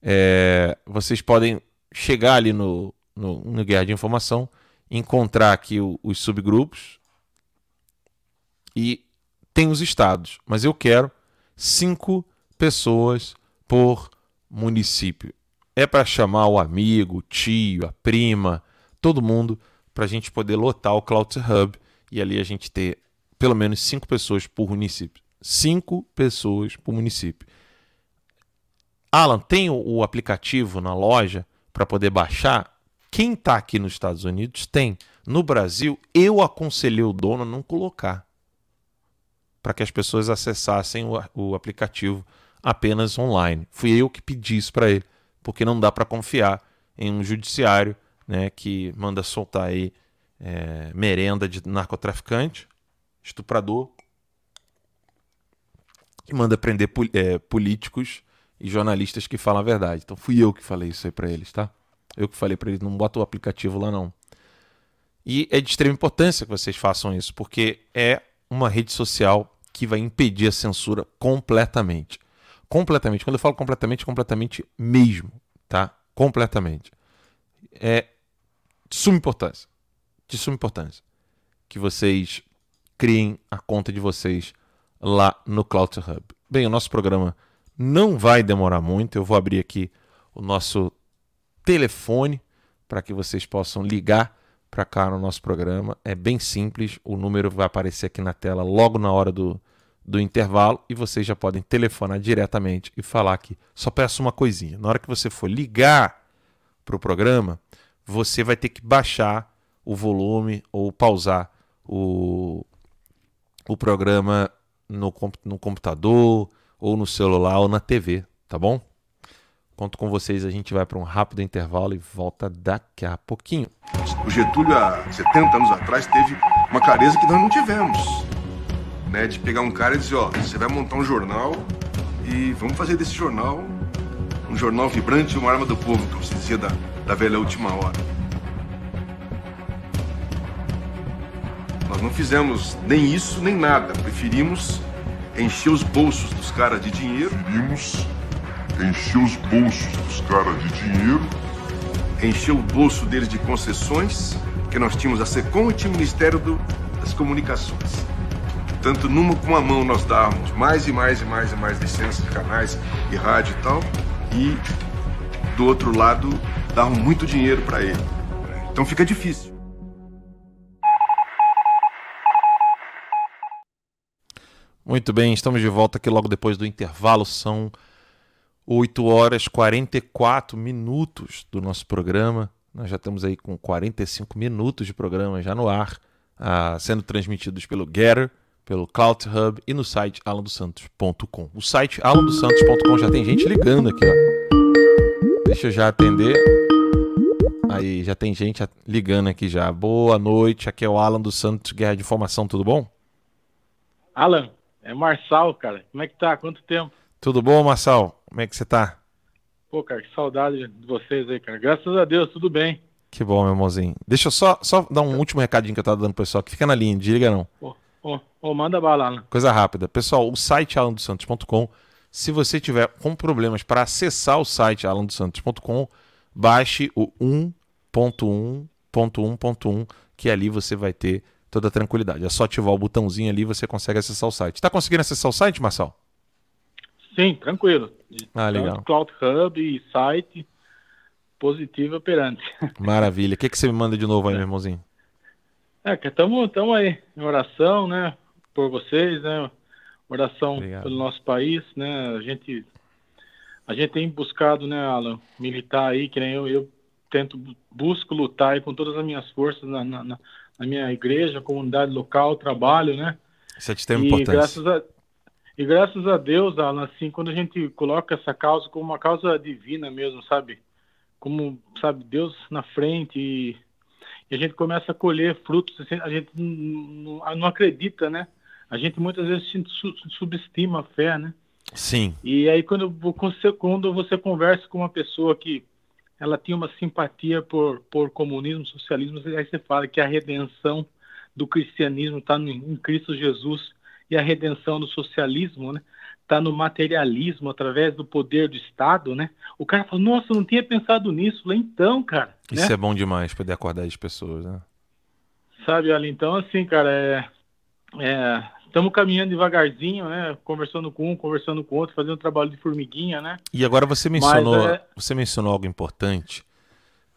É, vocês podem chegar ali no, no, no de informação, encontrar aqui o, os subgrupos e tem os estados, mas eu quero cinco pessoas por município. É para chamar o amigo, o tio, a prima, todo mundo para a gente poder lotar o Cloud Hub e ali a gente ter pelo menos cinco pessoas por município. Cinco pessoas por município. Alan, tem o aplicativo na loja para poder baixar? Quem está aqui nos Estados Unidos tem. No Brasil, eu aconselhei o dono a não colocar para que as pessoas acessassem o, o aplicativo apenas online. Fui eu que pedi isso para ele, porque não dá para confiar em um judiciário né, que manda soltar aí é, merenda de narcotraficante, estuprador, que manda prender é, políticos e jornalistas que falam a verdade. Então fui eu que falei isso aí para eles, tá? Eu que falei para eles, não bota o aplicativo lá não. E é de extrema importância que vocês façam isso, porque é uma rede social que vai impedir a censura completamente. Completamente. Quando eu falo completamente, completamente mesmo, tá? Completamente. É de suma importância de suma importância que vocês criem a conta de vocês lá no Cloud Hub. Bem, o nosso programa não vai demorar muito. Eu vou abrir aqui o nosso telefone para que vocês possam ligar para cá no nosso programa. É bem simples, o número vai aparecer aqui na tela logo na hora do, do intervalo e vocês já podem telefonar diretamente e falar que só peço uma coisinha. Na hora que você for ligar para o programa, você vai ter que baixar o volume ou pausar o, o programa no, no computador ou no celular ou na TV, tá bom? Conto com vocês, a gente vai para um rápido intervalo e volta daqui a pouquinho. O Getúlio, há 70 anos atrás, teve uma clareza que nós não tivemos. Né, de pegar um cara e dizer, ó, você vai montar um jornal e vamos fazer desse jornal um jornal vibrante, uma arma do povo, como se dizia da, da velha última hora. Nós não fizemos nem isso nem nada. Preferimos encher os bolsos dos caras de dinheiro. Queríamos encher os bolsos dos caras de dinheiro. Encher o bolso deles de concessões, que nós tínhamos a SECOM e tinha o Ministério do, das Comunicações. Tanto numa com a mão nós dávamos mais e mais e mais e mais licenças de canais e rádio e tal, e do outro lado davam muito dinheiro para ele. Então fica difícil. Muito bem, estamos de volta aqui logo depois do intervalo. São 8 horas 44 minutos do nosso programa. Nós já estamos aí com 45 minutos de programa já no ar, ah, sendo transmitidos pelo Getter, pelo Cloud Hub e no site alandosantos.com. O site alandosantos.com já tem gente ligando aqui, ó. Deixa eu já atender. Aí, já tem gente ligando aqui já. Boa noite, aqui é o Alan dos Santos, Guerra de Informação, tudo bom? Alan, é Marçal, cara. Como é que tá? Quanto tempo? Tudo bom, Marçal? Como é que você tá? Pô, cara, que saudade de vocês aí, cara. Graças a Deus, tudo bem. Que bom, meu irmãozinho. Deixa eu só, só dar um último recadinho que eu tava dando pro pessoal, que fica na linha, desliga não. Ô, ô, ô, manda bala, Alan. Coisa rápida. Pessoal, o site alandosantos.com, se você tiver com problemas para acessar o site alandosantos.com, baixe o 1.1.1.1.1, que ali você vai ter toda a tranquilidade. É só ativar o botãozinho ali e você consegue acessar o site. Está conseguindo acessar o site, Marcelo? Sim, tranquilo. Ah, legal. Cloud Hub e site positivo operante. [LAUGHS] Maravilha. O que, que você me manda de novo aí, meu irmãozinho? É, que estamos aí em oração, né? Por vocês, né? Oração Obrigado. pelo nosso país, né? A gente, a gente tem buscado, né, Alan, militar aí, que nem eu, eu tento, busco lutar aí com todas as minhas forças na, na, na minha igreja, comunidade local, trabalho, né? Isso é de extrema importância. Graças a, e graças a Deus, Alan, assim, quando a gente coloca essa causa como uma causa divina mesmo, sabe? Como, sabe, Deus na frente e, e a gente começa a colher frutos, assim, a gente não, não acredita, né? A gente muitas vezes subestima a fé, né? Sim. E aí quando você, quando você conversa com uma pessoa que ela tinha uma simpatia por, por comunismo, socialismo, aí você fala que a redenção do cristianismo está em Cristo Jesus e a redenção do socialismo, né? Está no materialismo através do poder do Estado, né? O cara fala, nossa, não tinha pensado nisso. Então, cara. Isso né? é bom demais poder acordar as pessoas, né? Sabe, ali, então, assim, cara, é, é, estamos caminhando devagarzinho, né? Conversando com um, conversando com outro, fazendo trabalho de formiguinha, né? E agora você mencionou, é... você mencionou algo importante,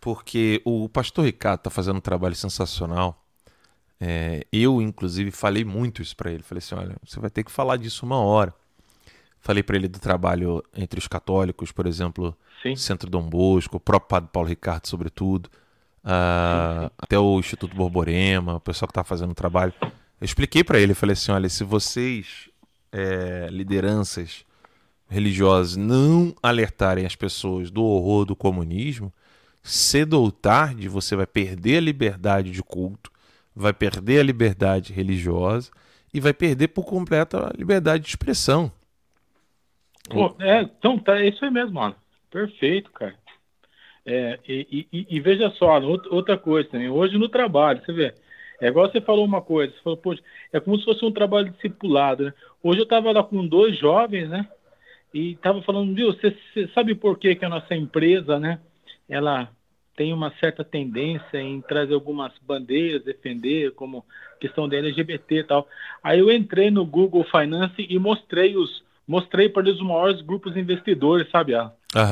porque o pastor Ricardo está fazendo um trabalho sensacional. É, eu, inclusive, falei muito isso para ele. Falei assim: olha, você vai ter que falar disso uma hora. Falei para ele do trabalho entre os católicos, por exemplo, sim. Centro Dom Bosco, o próprio Padre Paulo Ricardo, sobretudo, uh, sim, sim. até o Instituto Borborema, o pessoal que está fazendo o trabalho. Expliquei para ele, falei assim, olha, se vocês, é, lideranças religiosas, não alertarem as pessoas do horror do comunismo, cedo ou tarde você vai perder a liberdade de culto, vai perder a liberdade religiosa e vai perder por completo a liberdade de expressão. Pô, é, então, tá, é isso aí mesmo, mano. Perfeito, cara. É, e, e, e, veja só, outra coisa também. Hoje no trabalho, você vê, é igual você falou uma coisa, você falou, poxa, é como se fosse um trabalho discipulado, né? Hoje eu estava lá com dois jovens, né? E estava falando, viu, você, sabe por que, que a nossa empresa, né? Ela tem uma certa tendência em trazer algumas bandeiras, defender, como questão da LGBT e tal. Aí eu entrei no Google Finance e mostrei os, mostrei para eles os maiores grupos investidores, sabe? Uhum.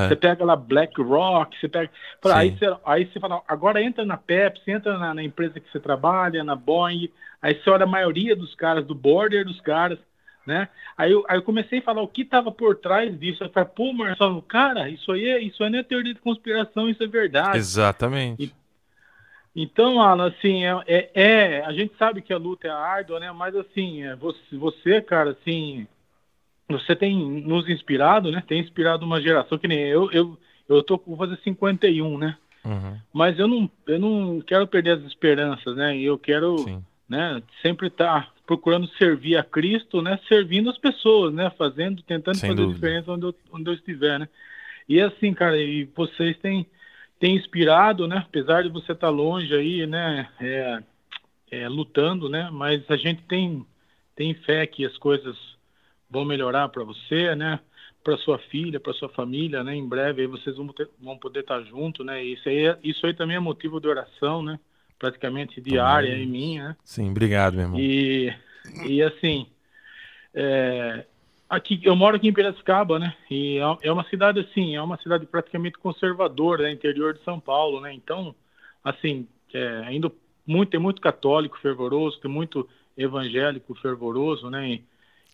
Você pega lá BlackRock, você pega. Aí você, aí você fala, agora entra na Pepsi, entra na, na, empresa que você trabalha, na Boeing, aí você olha a maioria dos caras, do border dos caras, né? Aí eu, aí eu comecei a falar o que estava por trás disso. Eu falei, pô, Marcelo, cara, isso aí, é, isso aí não é teoria de conspiração, isso é verdade. Exatamente. E, então, Alan, assim, é, é, é, a gente sabe que a luta é árdua, né? Mas assim, é, você, você, cara, assim, você tem nos inspirado, né? Tem inspirado uma geração que nem eu, eu, eu tô com fazer 51, né? Uhum. Mas eu não, eu não quero perder as esperanças, né? E eu quero, Sim. né? Sempre estar tá procurando servir a Cristo, né? Servindo as pessoas, né? Fazendo, tentando Sem fazer dúvida. diferença onde eu, onde eu estiver, né? E assim, cara, e vocês têm, têm inspirado, né? Apesar de você estar tá longe aí, né? É, é, lutando, né? Mas a gente tem, tem fé que as coisas vão melhorar para você, né? Para sua filha, para sua família, né? Em breve aí vocês vão, ter, vão poder estar junto, né? Isso aí, é, isso aí também é motivo de oração, né? Praticamente diária em mim, né? Sim, obrigado, meu irmão. E, e assim, é, aqui eu moro aqui em Piracicaba, né? E é, é uma cidade assim, é uma cidade praticamente conservadora, né? interior de São Paulo, né? Então, assim, é, ainda muito tem muito católico fervoroso, tem muito evangélico fervoroso, né? E,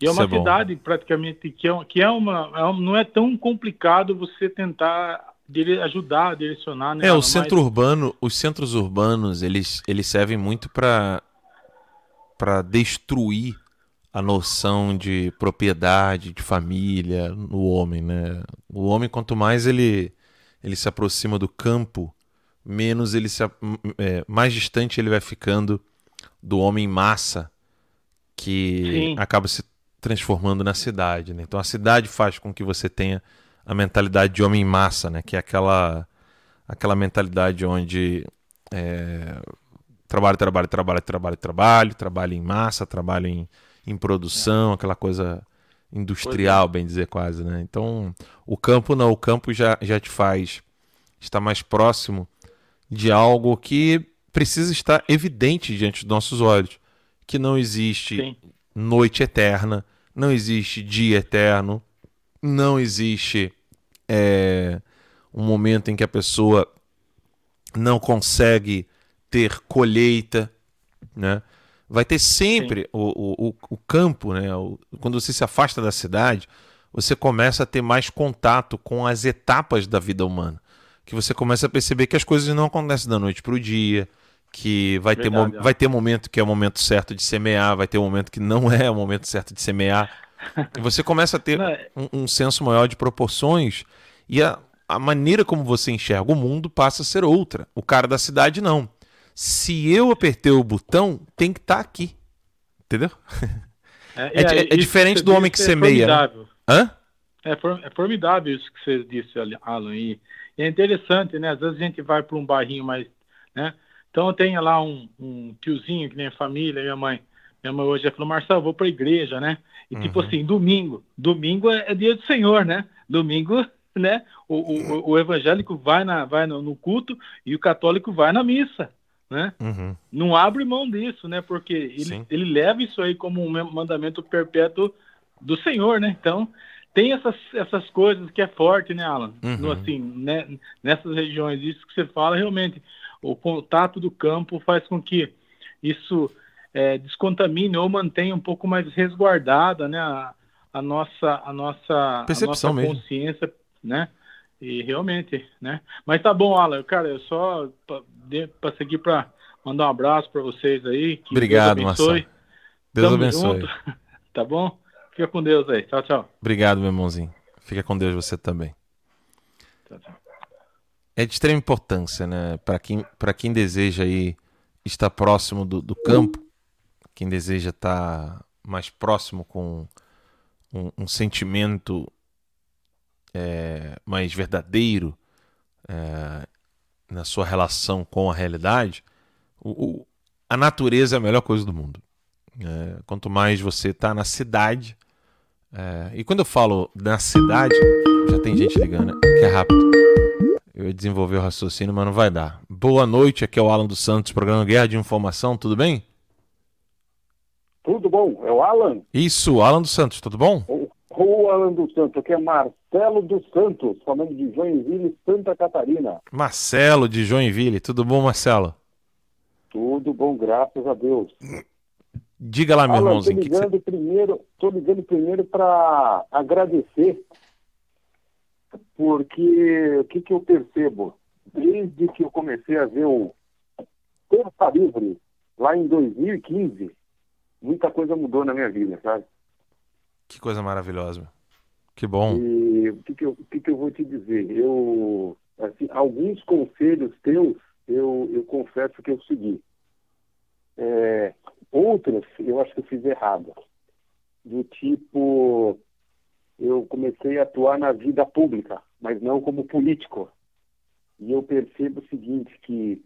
e é uma Isso cidade é praticamente que é, que é uma, é uma, não é tão complicado você tentar dire, ajudar, direcionar. Né? É, o centro mais... urbano, os centros urbanos, eles, eles servem muito para para destruir a noção de propriedade, de família no homem, né? O homem quanto mais ele ele se aproxima do campo, menos ele se é, mais distante ele vai ficando do homem massa que Sim. acaba se transformando na cidade. Né? Então a cidade faz com que você tenha a mentalidade de homem massa, né? que é aquela, aquela mentalidade onde é, trabalho, trabalho, trabalho, trabalho, trabalho, trabalho em massa, trabalho em, em produção, é. aquela coisa industrial, bem dizer quase. Né? Então o campo não, o campo já, já te faz estar mais próximo de algo que precisa estar evidente diante dos nossos olhos, que não existe Sim. noite eterna, não existe dia eterno, não existe é, um momento em que a pessoa não consegue ter colheita, né? Vai ter sempre o, o, o, campo, né? O, quando você se afasta da cidade, você começa a ter mais contato com as etapas da vida humana. Que você começa a perceber que as coisas não acontecem da noite para o dia, que vai Verdade, ter, é. vai ter momento que é o momento certo de semear, vai ter um momento que não [LAUGHS] é o momento certo de semear. E você começa a ter é um, um, senso maior de proporções e a, a maneira como você enxerga o mundo passa a ser outra. O cara da cidade não. Se eu apertei o botão, tem que estar tá aqui. Entendeu? É, [LAUGHS] é, é, diferente do homem que é semeia. Né? Hã? É, for, é formidável isso que você disse, Alan. E, e é interessante, né? Às vezes a gente vai para um bairrinho mais. Né? Então eu tenho lá um, um tiozinho que nem família, minha mãe. Minha mãe hoje falou, Marcelo, vou para a igreja, né? E tipo uhum. tipo assim, domingo. Domingo é, é, dia do Senhor, né? Domingo, [LAUGHS] né? O, o, o evangélico vai, na, vai no, no, culto e o católico vai na missa, né? Uhum. Não abre mão disso, né? Porque ele, ele leva isso aí como um mandamento perpétuo do Senhor, né? Então, tem essas, essas coisas que é forte, né, Alan? Uhum. No, assim, né, nessas regiões, isso que você fala, realmente, o contato do campo faz com que isso é, descontamine ou mantenha um pouco mais resguardada né, a, a nossa, a nossa, Percepção a nossa consciência, né? E realmente, né? Mas tá bom, Alan, cara, eu só para seguir para mandar um abraço para vocês aí. Obrigado, Deus abençoe. Marcelo. Deus Tamo abençoe. Junto. [LAUGHS] Tá bom? Fica com Deus aí. Tchau, tchau. Obrigado, meu irmãozinho. Fica com Deus você também. Tchau, tchau. É de extrema importância, né? Para quem, quem deseja aí estar próximo do, do campo, quem deseja estar mais próximo com um, um sentimento é, mais verdadeiro é, na sua relação com a realidade, o, o, a natureza é a melhor coisa do mundo. É, quanto mais você está na cidade, é, e quando eu falo na cidade, já tem gente ligando, né? que é rápido. Eu ia desenvolver o raciocínio, mas não vai dar. Boa noite, aqui é o Alan dos Santos, programa Guerra de Informação, tudo bem? Tudo bom? É o Alan? Isso, Alan dos Santos, tudo bom? O, o Alan dos Santos, aqui é Marcelo dos Santos, falando de Joinville, Santa Catarina. Marcelo de Joinville, tudo bom, Marcelo? Tudo bom, graças a Deus. Diga lá, meu Alan, irmãozinho. Estou ligando, que que primeiro, tô ligando primeiro para agradecer, porque o que, que eu percebo? Desde que eu comecei a ver o Terça Livre, lá em 2015, muita coisa mudou na minha vida, sabe? Que coisa maravilhosa. Que bom. E o que, que, eu, que, que eu vou te dizer? Eu, assim, alguns conselhos teus, eu, eu confesso que eu segui. É, outros, eu acho que eu fiz errado. Do tipo, eu comecei a atuar na vida pública, mas não como político. E eu percebo o seguinte, que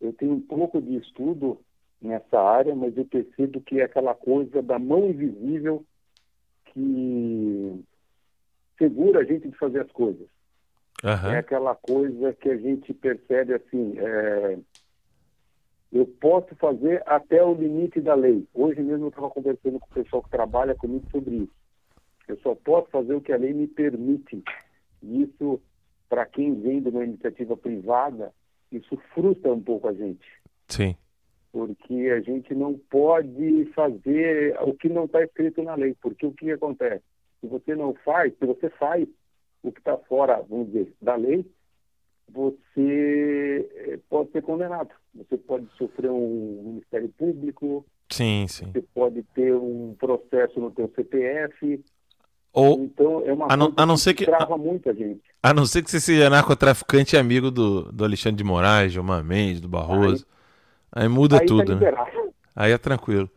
eu tenho um pouco de estudo nessa área, mas eu percebo que é aquela coisa da mão invisível que segura a gente de fazer as coisas. Aham. É aquela coisa que a gente percebe assim, é, eu posso fazer até o limite da lei. Hoje mesmo eu estava conversando com o pessoal que trabalha comigo sobre isso. Eu só posso fazer o que a lei me permite. E isso, para quem vem de uma iniciativa privada, isso frustra um pouco a gente. Sim. Porque a gente não pode fazer o que não está escrito na lei. Porque o que acontece? Se você não faz, se você faz o que está fora, vamos dizer, da lei, você eh, pode ser condenado. Você pode sofrer um Ministério Público, Sim, sim. você pode ter um processo no teu CPF. Ou, então é uma a não, a não ser que, trava muita gente. a não ser que você seja narcotraficante amigo do, do Alexandre de Moraes, Gilmar Mendes, do Barroso. Aí, muda aí tá tudo, né? liberado. Aí é tranquilo.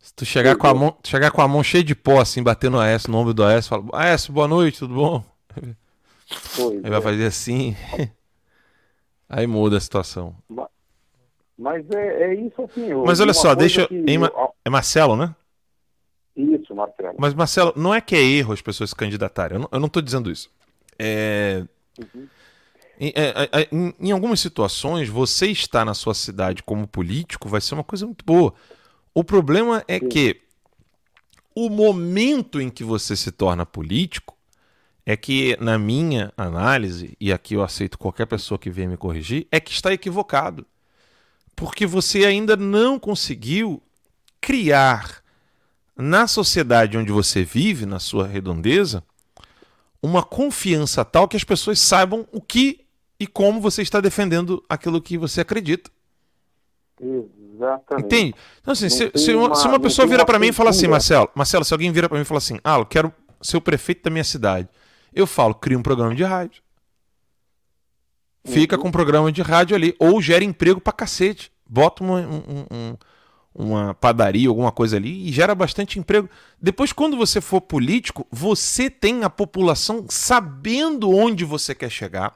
Se tu chegar com, a mão, chegar com a mão cheia de pó, assim, bater no AS, no ombro do AS, fala, AS, boa noite, tudo bom? Pois Aí vai é. fazer assim. Aí muda a situação. Ma- Mas é, é isso assim. Mas olha só, deixa. que eu- É Marcelo, né? Isso, Marcelo. Mas, Marcelo, não é que é erro as pessoas se candidatarem. Eu não, tô dizendo isso. É. Em, é, é, em- em algumas situações, você estar na sua cidade como político vai ser uma coisa muito boa. O problema é que o momento em que você se torna político é que, na minha análise, e aqui eu aceito qualquer pessoa que venha me corrigir, é que está equivocado. Porque você ainda não conseguiu criar na sociedade onde você vive, na sua redondeza, uma confiança tal que as pessoas saibam o que e como você está defendendo aquilo que você acredita. Exatamente. Entende? Então, assim, se, se uma, se uma pessoa vira para mim e fala assim. Marcelo, Marcelo, se alguém vira para mim e fala assim, ah, eu quero ser o prefeito da minha cidade, eu falo, cria um programa de rádio. Fica com um programa de rádio ali, ou gera emprego pra cacete. Bota uma, um- um- uma padaria, alguma coisa ali e gera bastante emprego. Depois, quando você for político, você tem a população sabendo onde você quer chegar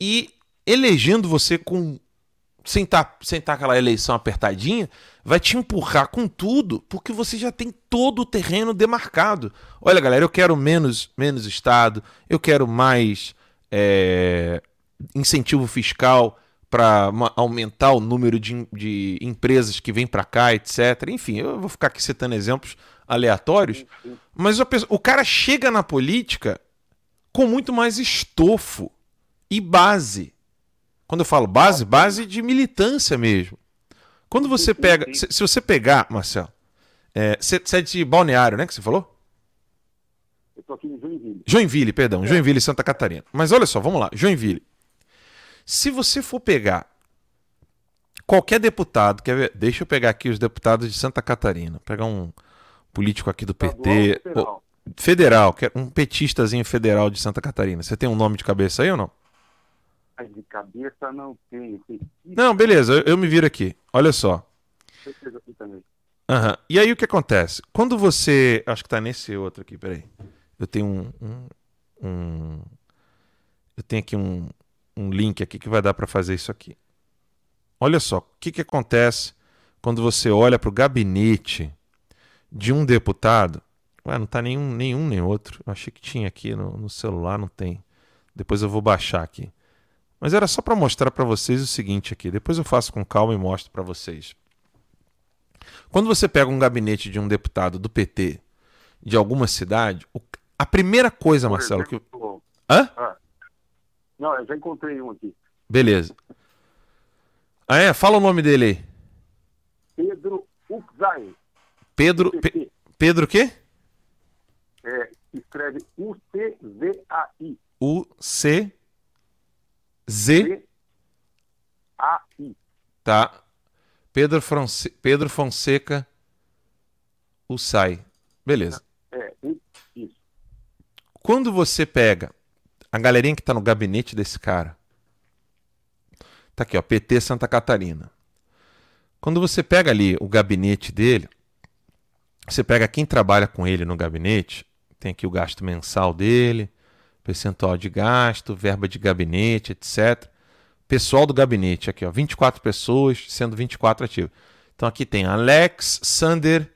e elegendo você com sem estar sem tá aquela eleição apertadinha, vai te empurrar com tudo, porque você já tem todo o terreno demarcado. Olha, galera, eu quero menos, menos Estado, eu quero mais é, incentivo fiscal para aumentar o número de, de empresas que vêm para cá, etc. Enfim, eu vou ficar aqui citando exemplos aleatórios, mas pessoa- o cara chega na política com muito mais estofo e base. Quando eu falo base, base de militância mesmo. Quando você pega. Se, se você pegar, Marcelo, é, você, você é de balneário, né? Que você falou? Eu tô aqui em Joinville. Joinville, perdão, Joinville, Santa Catarina. Mas olha só, vamos lá, Joinville. Se você for pegar qualquer deputado, quer ver? Deixa eu pegar aqui os deputados de Santa Catarina, pegar um político aqui do PT, federal? ou- federal, é um petistazinho federal de Santa Catarina. Você tem um nome de cabeça aí ou não? De cabeça não tenho. Tem Não, beleza, eu, eu me viro aqui. Olha só. Aham. E aí o que acontece? Quando você. Acho que tá nesse outro aqui, peraí. Eu tenho um. um, um- eu tenho aqui um, um link aqui que vai dar para fazer isso aqui. Olha só, o que, que acontece quando você olha para o gabinete de um deputado. Ué, não tá nenhum, nenhum nem outro. Eu achei que tinha aqui no, no celular, não tem. Depois eu vou baixar aqui. Mas era só para mostrar para vocês o seguinte aqui. Depois eu faço com calma e mostro para vocês. Quando você pega um gabinete de um deputado do PT de alguma cidade, a primeira coisa, Marcelo, que. Hã? Não, eu já encontrei um aqui. Beleza. Ah, é? Fala o nome dele aí. Pedro Uczai. Pedro. Pe- Pedro o quê? É, escreve U-C-Z-A-I. U C Z A-I. tá. Pedro, Fronse... Pedro Fonseca Ussai. Beleza. É, isso. Quando você pega a galerinha que tá no gabinete desse cara, tá aqui, ó, PT Santa Catarina. Quando você pega ali o gabinete dele, você pega quem trabalha com ele no gabinete, tem aqui o gasto mensal dele, percentual de gasto, verba de gabinete, etc. Pessoal do gabinete aqui, ó, 24 pessoas, sendo 24 ativos. Então aqui tem Alex, Sander,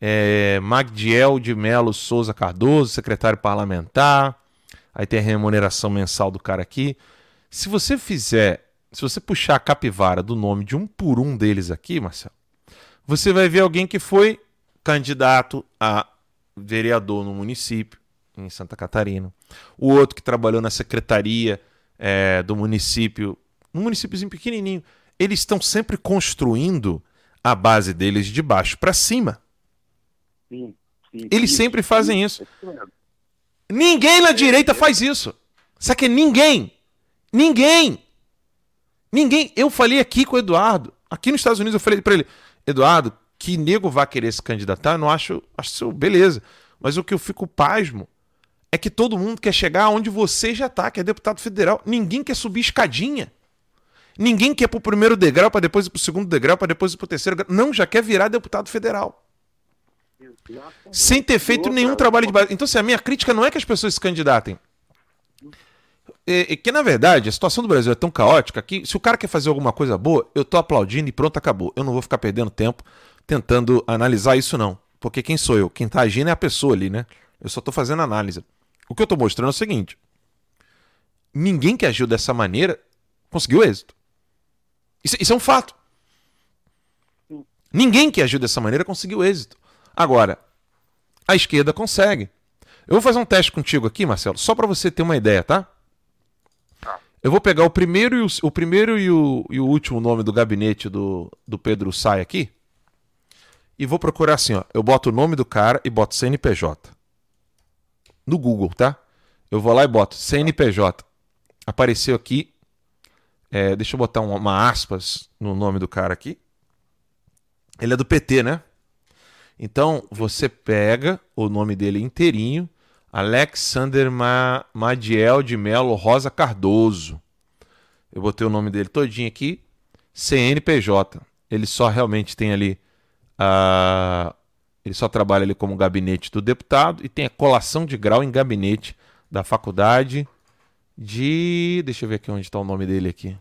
é, Magdiel de Melo Souza Cardoso, secretário parlamentar. Aí tem a remuneração mensal do cara aqui. Se você fizer, se você puxar a capivara do nome de um por um deles aqui, Marcelo, você vai ver alguém que foi candidato a vereador no município, em Santa Catarina. O outro que trabalhou na secretaria é, do município, um municípiozinho pequenininho. Eles estão sempre construindo a base deles de baixo para cima. Sim, sim, Eles sempre fazem isso. Ninguém na direita faz isso. Sabe que ninguém? Ninguém. Ninguém. Eu falei aqui com o Eduardo. Aqui nos Estados Unidos eu falei para ele, Eduardo, que nego vai querer se candidatar, eu não acho, acho beleza. Mas o que eu fico pasmo é que todo mundo quer chegar onde você já tá, que é deputado federal. Ninguém quer subir escadinha. Ninguém quer pro primeiro degrau para depois ir pro segundo degrau, para depois ir pro terceiro degrau. Não, já quer virar deputado federal. Sem ter feito nenhum trabalho de base. Então, assim, a minha crítica não é que as pessoas se candidatem. É, é que, na verdade, a situação do Brasil é tão caótica que, se o cara quer fazer alguma coisa boa, eu tô aplaudindo e pronto, acabou. Eu não vou ficar perdendo tempo tentando analisar isso, não. Porque quem sou eu? Quem tá agindo é a pessoa ali, né? Eu só tô fazendo análise. O que eu tô mostrando é o seguinte: ninguém que agiu dessa maneira conseguiu êxito. Isso, isso é um fato. Ninguém que agiu dessa maneira conseguiu êxito. Agora, a esquerda consegue. Eu vou fazer um teste contigo aqui, Marcelo, só para você ter uma ideia, tá? Eu vou pegar o primeiro e o, o primeiro e o, e o último nome do gabinete do, do Pedro Sai aqui. E vou procurar assim, ó. Eu boto o nome do cara e boto CNPJ. No Google, tá? Eu vou lá e boto CNPJ. Apareceu aqui. É, deixa eu botar uma, uma aspas no nome do cara aqui. Ele é do PT, né? Então você pega o nome dele inteirinho, Alexander Ma Madiel de Melo Rosa Cardoso. Eu botei o nome dele todinho aqui, CNPJ. Ele só realmente tem ali ele só trabalha ali como gabinete do deputado e tem a colação de grau em gabinete da faculdade de, deixa eu ver aqui onde está o nome dele aqui.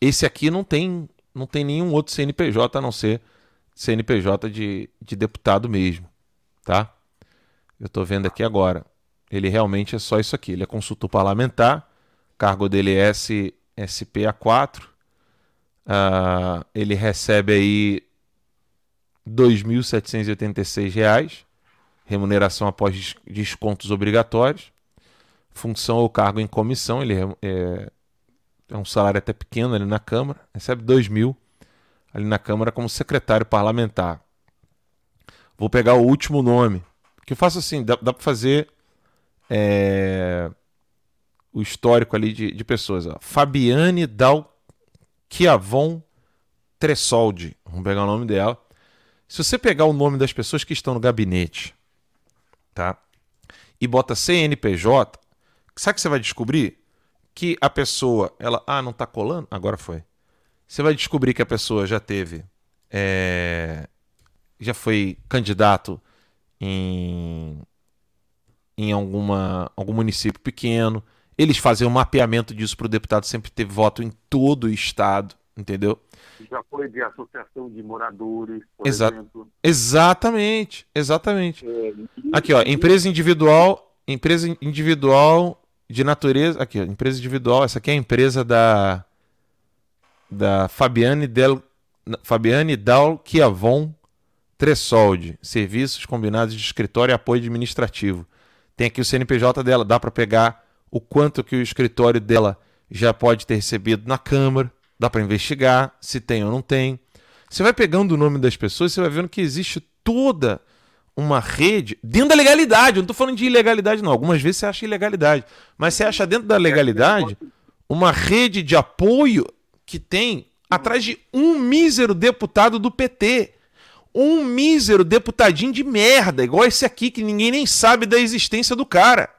Esse aqui não tem não tem nenhum outro CNPJ a não ser CNPJ de, de deputado mesmo, tá? Eu estou vendo aqui agora. Ele realmente é só isso aqui. Ele é consultor parlamentar, cargo dele é S, SPA4. Uh, ele recebe aí R$ 2.786, remuneração após descontos obrigatórios. Função ou cargo em comissão, ele é, é, é um salário até pequeno ali na Câmara, recebe R$ 2.000 mil ali na Câmara como secretário parlamentar. Vou pegar o último nome. Que eu faço assim, dá, dá para fazer é, o histórico ali de, de pessoas. Ó. Fabiane Dal Chiavon Tressoldi. Vamos pegar o nome dela. Se você pegar o nome das pessoas que estão no gabinete, tá? E bota CNPJ, sabe o que você vai descobrir? Que a pessoa, ela, ah, não tá colando? Agora foi. Você vai descobrir que a pessoa já teve. É, já foi candidato em, em alguma, algum município pequeno. Eles fazem um mapeamento disso para o deputado sempre ter voto em todo o estado, entendeu? Já foi de associação de moradores, por Exa exemplo. Exatamente, exatamente. É, Aqui, ó, empresa individual, empresa individual de natureza. Aqui, ó, empresa individual. Essa aqui é a empresa da da Fabiane Del Fabiane Dal Chiavon Tressoldi, serviços combinados de escritório e apoio administrativo. Tem aqui o CNPJ dela, dá para pegar o quanto que o escritório dela já pode ter recebido na Câmara, dá para investigar se tem ou não tem. Você vai pegando o nome das pessoas, você vai vendo que existe toda uma rede dentro da legalidade. Eu não estou falando de ilegalidade, não. Algumas vezes você acha ilegalidade, mas você acha dentro da legalidade uma rede de apoio que tem atrás de um mísero deputado do PT. Um mísero deputadinho de merda, igual esse aqui, que ninguém nem sabe da existência do cara.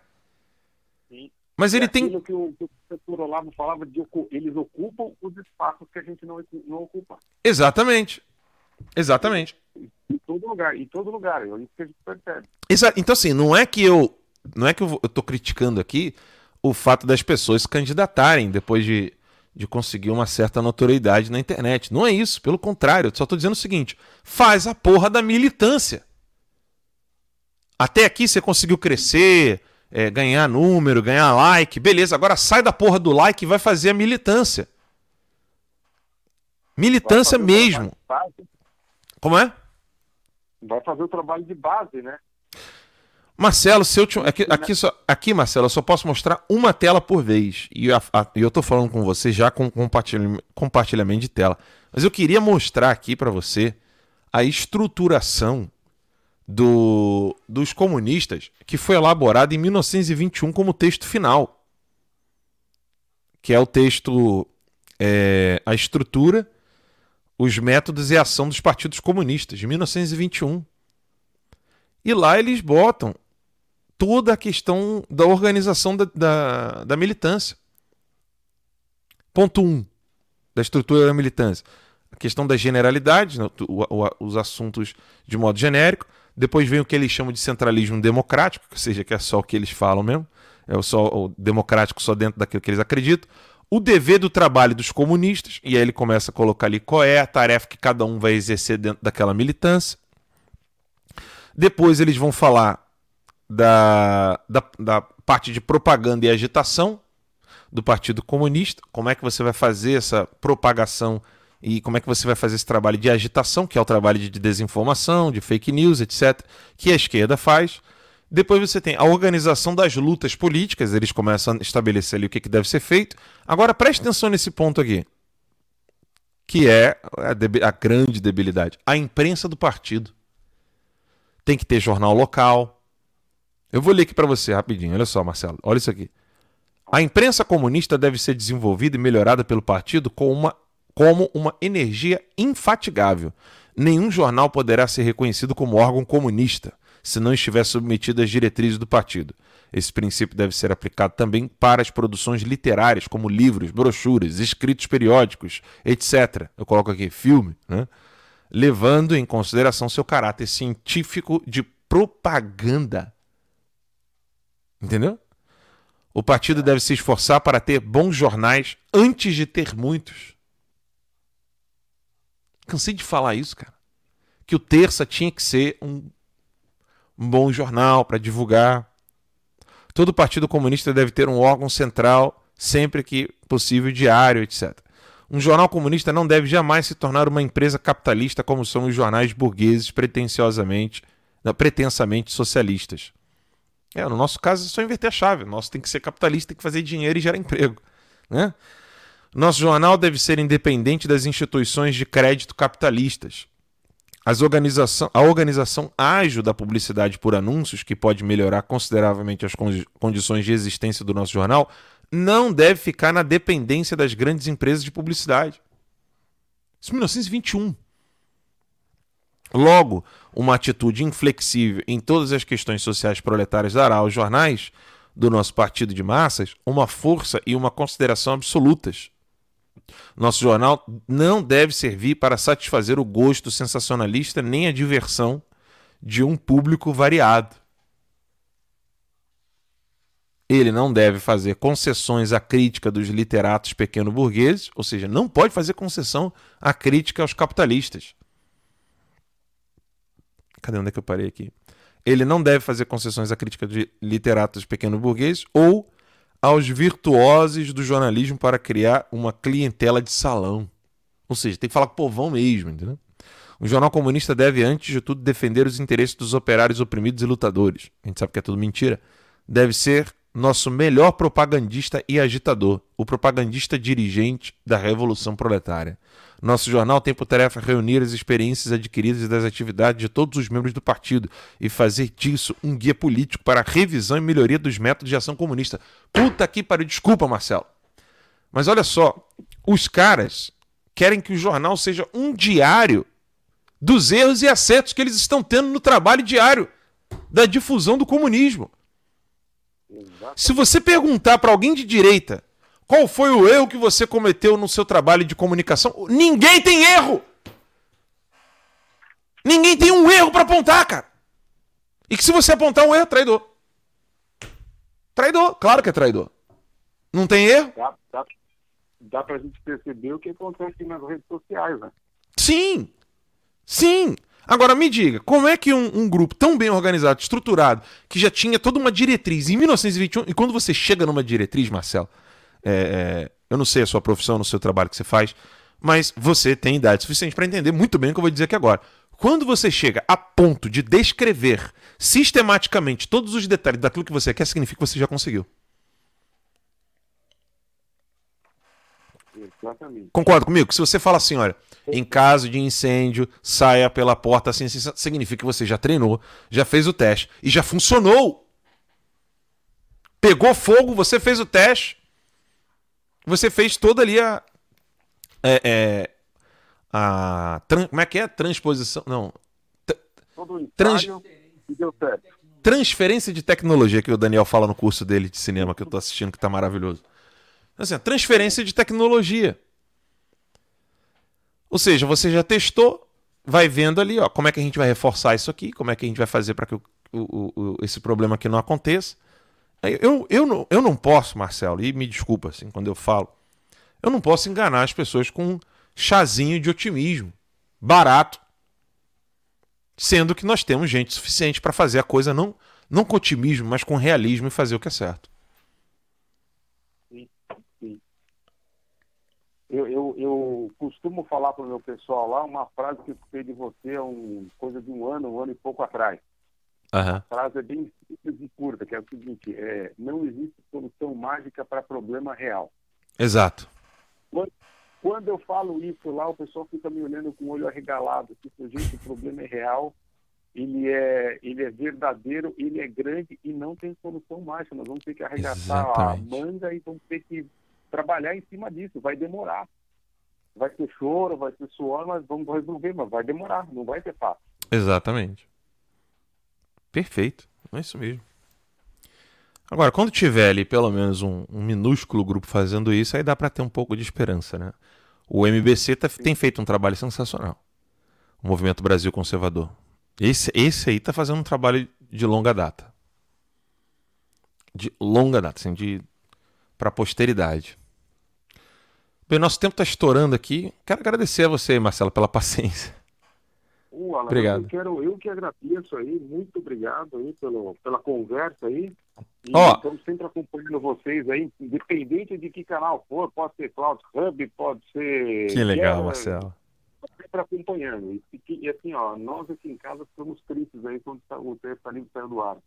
Sim. Mas ele é tem. aquilo que o, que o professor Olavo falava de eles ocupam os espaços que a gente não, não ocupa. Exatamente. Exatamente. Em todo lugar, em todo lugar. É isso que a gente percebe. Então, assim, não é que eu. Não é que eu, vou- eu tô criticando aqui o fato das pessoas se candidatarem depois de, de conseguir uma certa notoriedade na internet. Não é isso, pelo contrário, eu só tô dizendo o seguinte: faz a porra da militância. Até aqui você conseguiu crescer, é, ganhar número, ganhar like, beleza. Agora sai da porra do like e vai fazer a militância. Militância mesmo. Como é? Vai fazer o trabalho de base, né? Marcelo, se eu te... aqui, aqui, só... aqui, Marcelo, eu só posso mostrar uma tela por vez. E a... A... eu tô falando com você já com compartilhamento, compartilhamento de tela. Mas eu queria mostrar aqui para você a estruturação do... dos comunistas que foi elaborada em 1921 como texto final. Que é o texto. É... a estrutura, os métodos e a ação dos partidos comunistas, de 1921. E lá eles botam toda a questão da organização da, da, da militância. Ponto 1 um, da estrutura da militância. A questão das generalidades, né, os assuntos de modo genérico. Depois vem o que eles chamam de centralismo democrático, ou seja, que é só o que eles falam mesmo. É só o democrático só dentro daquilo que eles acreditam. O dever do trabalho dos comunistas, e aí ele começa a colocar ali qual é a tarefa que cada um vai exercer dentro daquela militância. Depois eles vão falar da, da, da parte de propaganda e agitação do Partido Comunista, como é que você vai fazer essa propagação e como é que você vai fazer esse trabalho de agitação, que é o trabalho de desinformação, de fake news, etc., que a esquerda faz. Depois você tem a organização das lutas políticas, eles começam a estabelecer ali o que, que deve ser feito. Agora preste atenção nesse ponto aqui, que é a, a grande debilidade: a imprensa do partido. Tem que ter jornal local, eu vou ler aqui para você rapidinho. Olha só, Marcelo. Olha isso aqui. A imprensa comunista deve ser desenvolvida e melhorada pelo partido com uma, como uma energia infatigável. Nenhum jornal poderá ser reconhecido como órgão comunista se não estiver submetido às diretrizes do partido. Esse princípio deve ser aplicado também para as produções literárias, como livros, brochuras, escritos periódicos, etc. Eu coloco aqui filme, né? levando em consideração seu caráter científico de propaganda Entendeu? O partido deve se esforçar para ter bons jornais antes de ter muitos. Cansei de falar isso, cara. Que o Terça tinha que ser um, um bom jornal para divulgar. Todo partido comunista deve ter um órgão central, sempre que possível, diário, etc. Um jornal comunista não deve jamais se tornar uma empresa capitalista como são os jornais burgueses pretensiosamente, pretensamente socialistas. É, no nosso caso é só inverter a chave. O nosso tem que ser capitalista, tem que fazer dinheiro e gerar emprego. Né? Nosso jornal deve ser independente das instituições de crédito capitalistas. As organização, a organização ágil da publicidade por anúncios, que pode melhorar consideravelmente as condições de existência do nosso jornal, não deve ficar na dependência das grandes empresas de publicidade. Isso é 1921. Logo, uma atitude inflexível em todas as questões sociais proletárias dará aos jornais do nosso partido de massas uma força e uma consideração absolutas. Nosso jornal não deve servir para satisfazer o gosto sensacionalista nem a diversão de um público variado. Ele não deve fazer concessões à crítica dos literatos pequeno-burgueses, ou seja, não pode fazer concessão à crítica aos capitalistas. Cadê onde é que eu parei aqui? Ele não deve fazer concessões à crítica de literatos pequeno-burgueses ou aos virtuosos do jornalismo para criar uma clientela de salão. Ou seja, tem que falar com o povão mesmo, entendeu? O jornal comunista deve, antes de tudo, defender os interesses dos operários oprimidos e lutadores. A gente sabe que é tudo mentira. Deve ser nosso melhor propagandista e agitador, o propagandista dirigente da Revolução Proletária. Nosso jornal tem por tarefa reunir as experiências adquiridas das atividades de todos os membros do partido e fazer disso um guia político para a revisão e melhoria dos métodos de ação comunista. Puta que pariu, desculpa, Marcelo. Mas olha só, os caras querem que o jornal seja um diário dos erros e acertos que eles estão tendo no trabalho diário da difusão do comunismo. Se você perguntar para alguém de direita qual foi o erro que você cometeu no seu trabalho de comunicação? Ninguém tem erro! Ninguém tem um erro para apontar, cara. E que se você apontar um erro, é traidor. Traidor, claro que é traidor. Não tem erro? Dá, dá, dá gente perceber o que acontece nas redes sociais, né? Sim! Sim! Agora me diga, como é que um, um, grupo tão bem organizado, estruturado, que já tinha toda uma diretriz em 1921, e quando você chega numa diretriz, Marcelo, é, é, eu não sei a sua profissão, no seu trabalho que você faz, mas você tem idade suficiente para entender muito bem o que eu vou dizer aqui agora. Quando você chega a ponto de descrever sistematicamente todos os detalhes daquilo que você quer, significa que você já conseguiu. Exatamente. Concorda comigo? Se você fala assim, olha, em caso de incêndio, saia pela porta assim, assim, significa que você já treinou, já fez o teste e já funcionou. Pegou fogo, você fez o teste, você fez toda ali a. É, é, a como é que é? Transposição. Não. Trans, transferência de tecnologia que o Daniel fala no curso dele de cinema que eu tô assistindo, que tá maravilhoso. Assim, transferência de tecnologia. Ou seja, você já testou, vai vendo ali, ó, como é que a gente vai reforçar isso aqui, como é que a gente vai fazer para que o, o, o, esse problema aqui não aconteça. Eu, eu, não, eu não posso, Marcelo, e me desculpa assim, quando eu falo, eu não posso enganar as pessoas com um chazinho de otimismo barato, sendo que nós temos gente suficiente para fazer a coisa não, não com otimismo, mas com realismo e fazer o que é certo. Eu, eu, eu costumo falar para o meu pessoal lá uma frase que eu escutei de você há um, coisa de um ano, um ano e pouco atrás. Uhum. A frase é bem simples e curta, que é o seguinte, é, não existe solução mágica para problema real. Exato. Quando, quando, eu falo isso lá, o pessoal fica me olhando com o olho arregalado. Tipo, gente, o problema é real, ele é, ele é verdadeiro, ele é grande e não tem solução mágica. Nós vamos ter que arregaçar Exatamente. a manga e vamos ter que trabalhar em cima disso. Vai demorar. Vai ter choro, vai ter suor, mas vamos resolver, mas vai demorar, não vai ser fácil. Exatamente. Perfeito. É isso mesmo. Agora, quando tiver ali pelo menos um, um minúsculo grupo fazendo isso, aí dá para ter um pouco de esperança, né? O MBC tá, tem feito um trabalho sensacional. O Movimento Brasil Conservador. Esse, esse aí tá fazendo um trabalho de longa data. De longa data, assim, de para a posteridade. Bem, nosso tempo está estourando aqui. Quero agradecer a você, Marcelo, pela [LAUGHS] paciência. Uh, Alan, obrigado. Eu, quero, eu que agradeço aí, muito obrigado aí pelo, pela conversa aí. E Ó. estamos sempre acompanhando vocês aí, independente de que canal for, pode ser Cloud Hub, pode ser. Que legal, é, Marcelo. Sempre acompanhando. E, e, assim, ó, nós aqui em casa ficamos tristes aí quando o texto ali saiu do ar.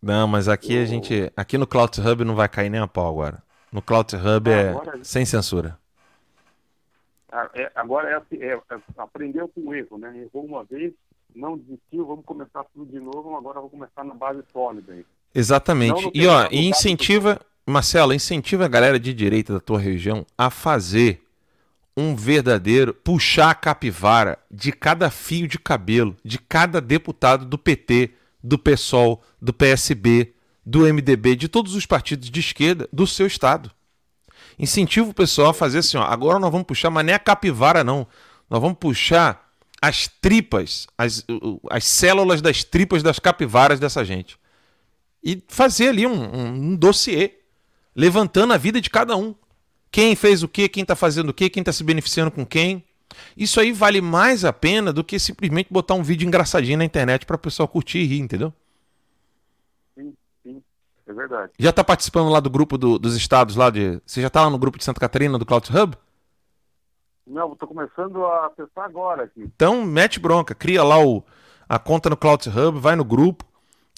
Não, mas aqui a gente. Aqui no Cloud Hub não vai cair nem a pau agora. No Cloud Hub é Agora- sem censura. Ah, é, agora é, assim, é, é, aprendeu com o erro, né? Errou uma vez, não desistiu, vamos começar tudo de novo, agora vamos começar na base sólida aí. Não Exatamente. E ó, e incentiva, Marcelo, incentiva a galera de direita da tua região a fazer um verdadeiro puxar a capivara de cada fio de cabelo, de cada deputado do PT, do PSOL, do PSB, do MDB, de todos os partidos de esquerda do seu estado. Incentiva o pessoal a fazer assim, ó, agora nós vamos puxar, mas é a capivara não. Nós vamos puxar as tripas, as, as células das tripas das capivaras dessa gente e fazer ali um, um, um dossiê, levantando a vida de cada um. Quem fez o quê, quem está fazendo o quê, quem está se beneficiando com quem. Isso aí vale mais a pena do que simplesmente botar um vídeo engraçadinho na internet para o pessoal curtir e rir, entendeu? É verdade. Já está participando lá do grupo do- dos estados lá de. Você já está lá no grupo de Santa Catarina do Cloud Hub? Não, estou começando a acessar agora aqui. Então mete bronca, cria lá o, a conta no Cloud Hub, vai no grupo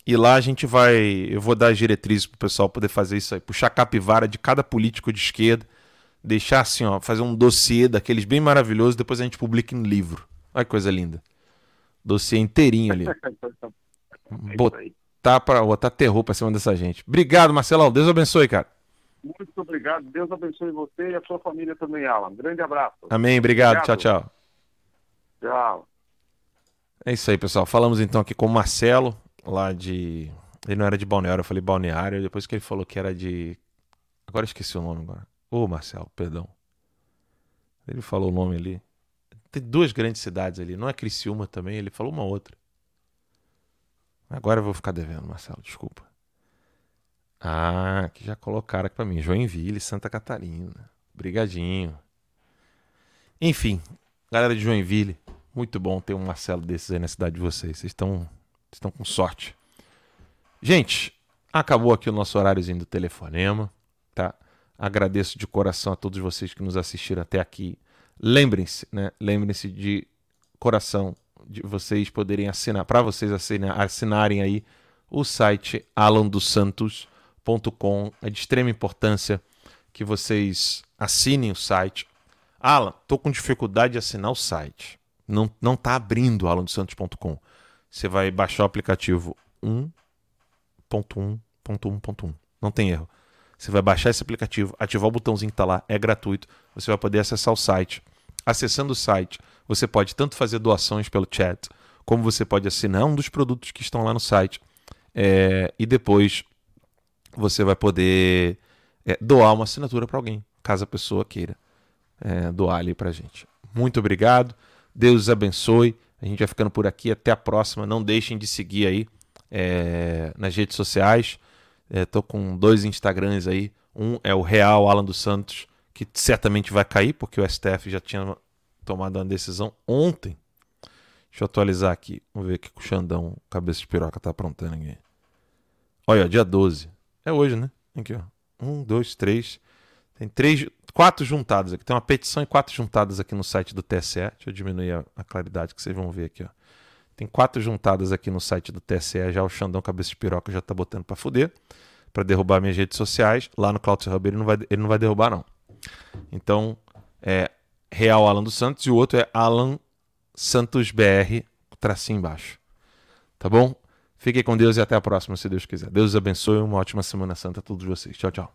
e lá a gente vai. Eu vou dar as diretrizes pro pessoal poder fazer isso aí, puxar a capivara de cada político de esquerda, deixar assim, ó, fazer um dossiê daqueles bem maravilhosos, depois a gente publica em livro. Olha que coisa linda. Dossiê inteirinho ali. [LAUGHS] Botar, pra, botar terror pra cima dessa gente. Obrigado, Marcelão. Deus abençoe, cara. Muito obrigado. Deus abençoe você e a sua família também, Alan. Grande abraço. Amém. Obrigado. Tchau, tchau. Tchau. É isso aí, pessoal. Falamos então aqui com o Marcelo, lá de. Ele não era de balneário, eu falei balneário, depois que ele falou que era de. Agora esqueci o nome agora. Ô, Marcelo, perdão. Ele falou o nome ali. Tem duas grandes cidades ali. Não é Criciúma também, ele falou uma outra. Agora eu vou ficar devendo, Marcelo, desculpa. Ah, que já colocaram aqui pra mim. Joinville, Santa Catarina. Brigadinho. Enfim, galera de Joinville, Muito bom ter um Marcelo desses aí na cidade de vocês. Vocês estão, estão com sorte. Gente, acabou aqui o nosso horáriozinho do telefonema, tá? Agradeço de coração a todos vocês que nos assistiram até aqui. Lembrem-se, né? Lembrem-se de coração de vocês poderem assinar, para vocês assinar, assinarem aí o site alandosantos.com. É de extrema importância que vocês assinem o site. Alan, tô com dificuldade de assinar o site. Não, não tá abrindo alandosantos.com. Você vai baixar o aplicativo 1.1.1.1. Não tem erro. Você vai baixar esse aplicativo, ativar o botãozinho que está lá, é gratuito. Você vai poder acessar o site. Acessando o site, você pode tanto fazer doações pelo chat, como você pode assinar um dos produtos que estão lá no site. É, e depois você vai poder é, doar uma assinatura para alguém, caso a pessoa queira é, doar ali para gente. Muito obrigado. Deus abençoe. A gente vai ficando por aqui. Até a próxima. Não deixem de seguir aí é, nas redes sociais. Estou é, com dois Instagrams aí. Um é o Real Alan dos Santos, que certamente vai cair, porque o STF já tinha tomado uma decisão ontem. Deixa eu atualizar aqui. Vamos ver o que o Xandão, cabeça de piroca, tá aprontando aqui. Olha, dia 12. É hoje, né? Aqui, ó. Um, dois, três. Tem três, quatro juntadas aqui. Tem uma petição e quatro juntadas aqui no site do TSE. Deixa eu diminuir a, a claridade que vocês vão ver aqui, ó. Tem quatro juntadas aqui no site do TSE. Já o Xandão Cabeça de Piroca já tá botando para fuder. para derrubar minhas redes sociais. Lá no Cloud Hub ele não vai, ele não vai derrubar, não. Então, é Real Alan dos Santos e o outro é Alan Santos BR, tracinho embaixo. Tá bom? Fiquem com Deus e até a próxima, se Deus quiser. Deus abençoe. Uma ótima Semana Santa a todos vocês. Tchau, tchau.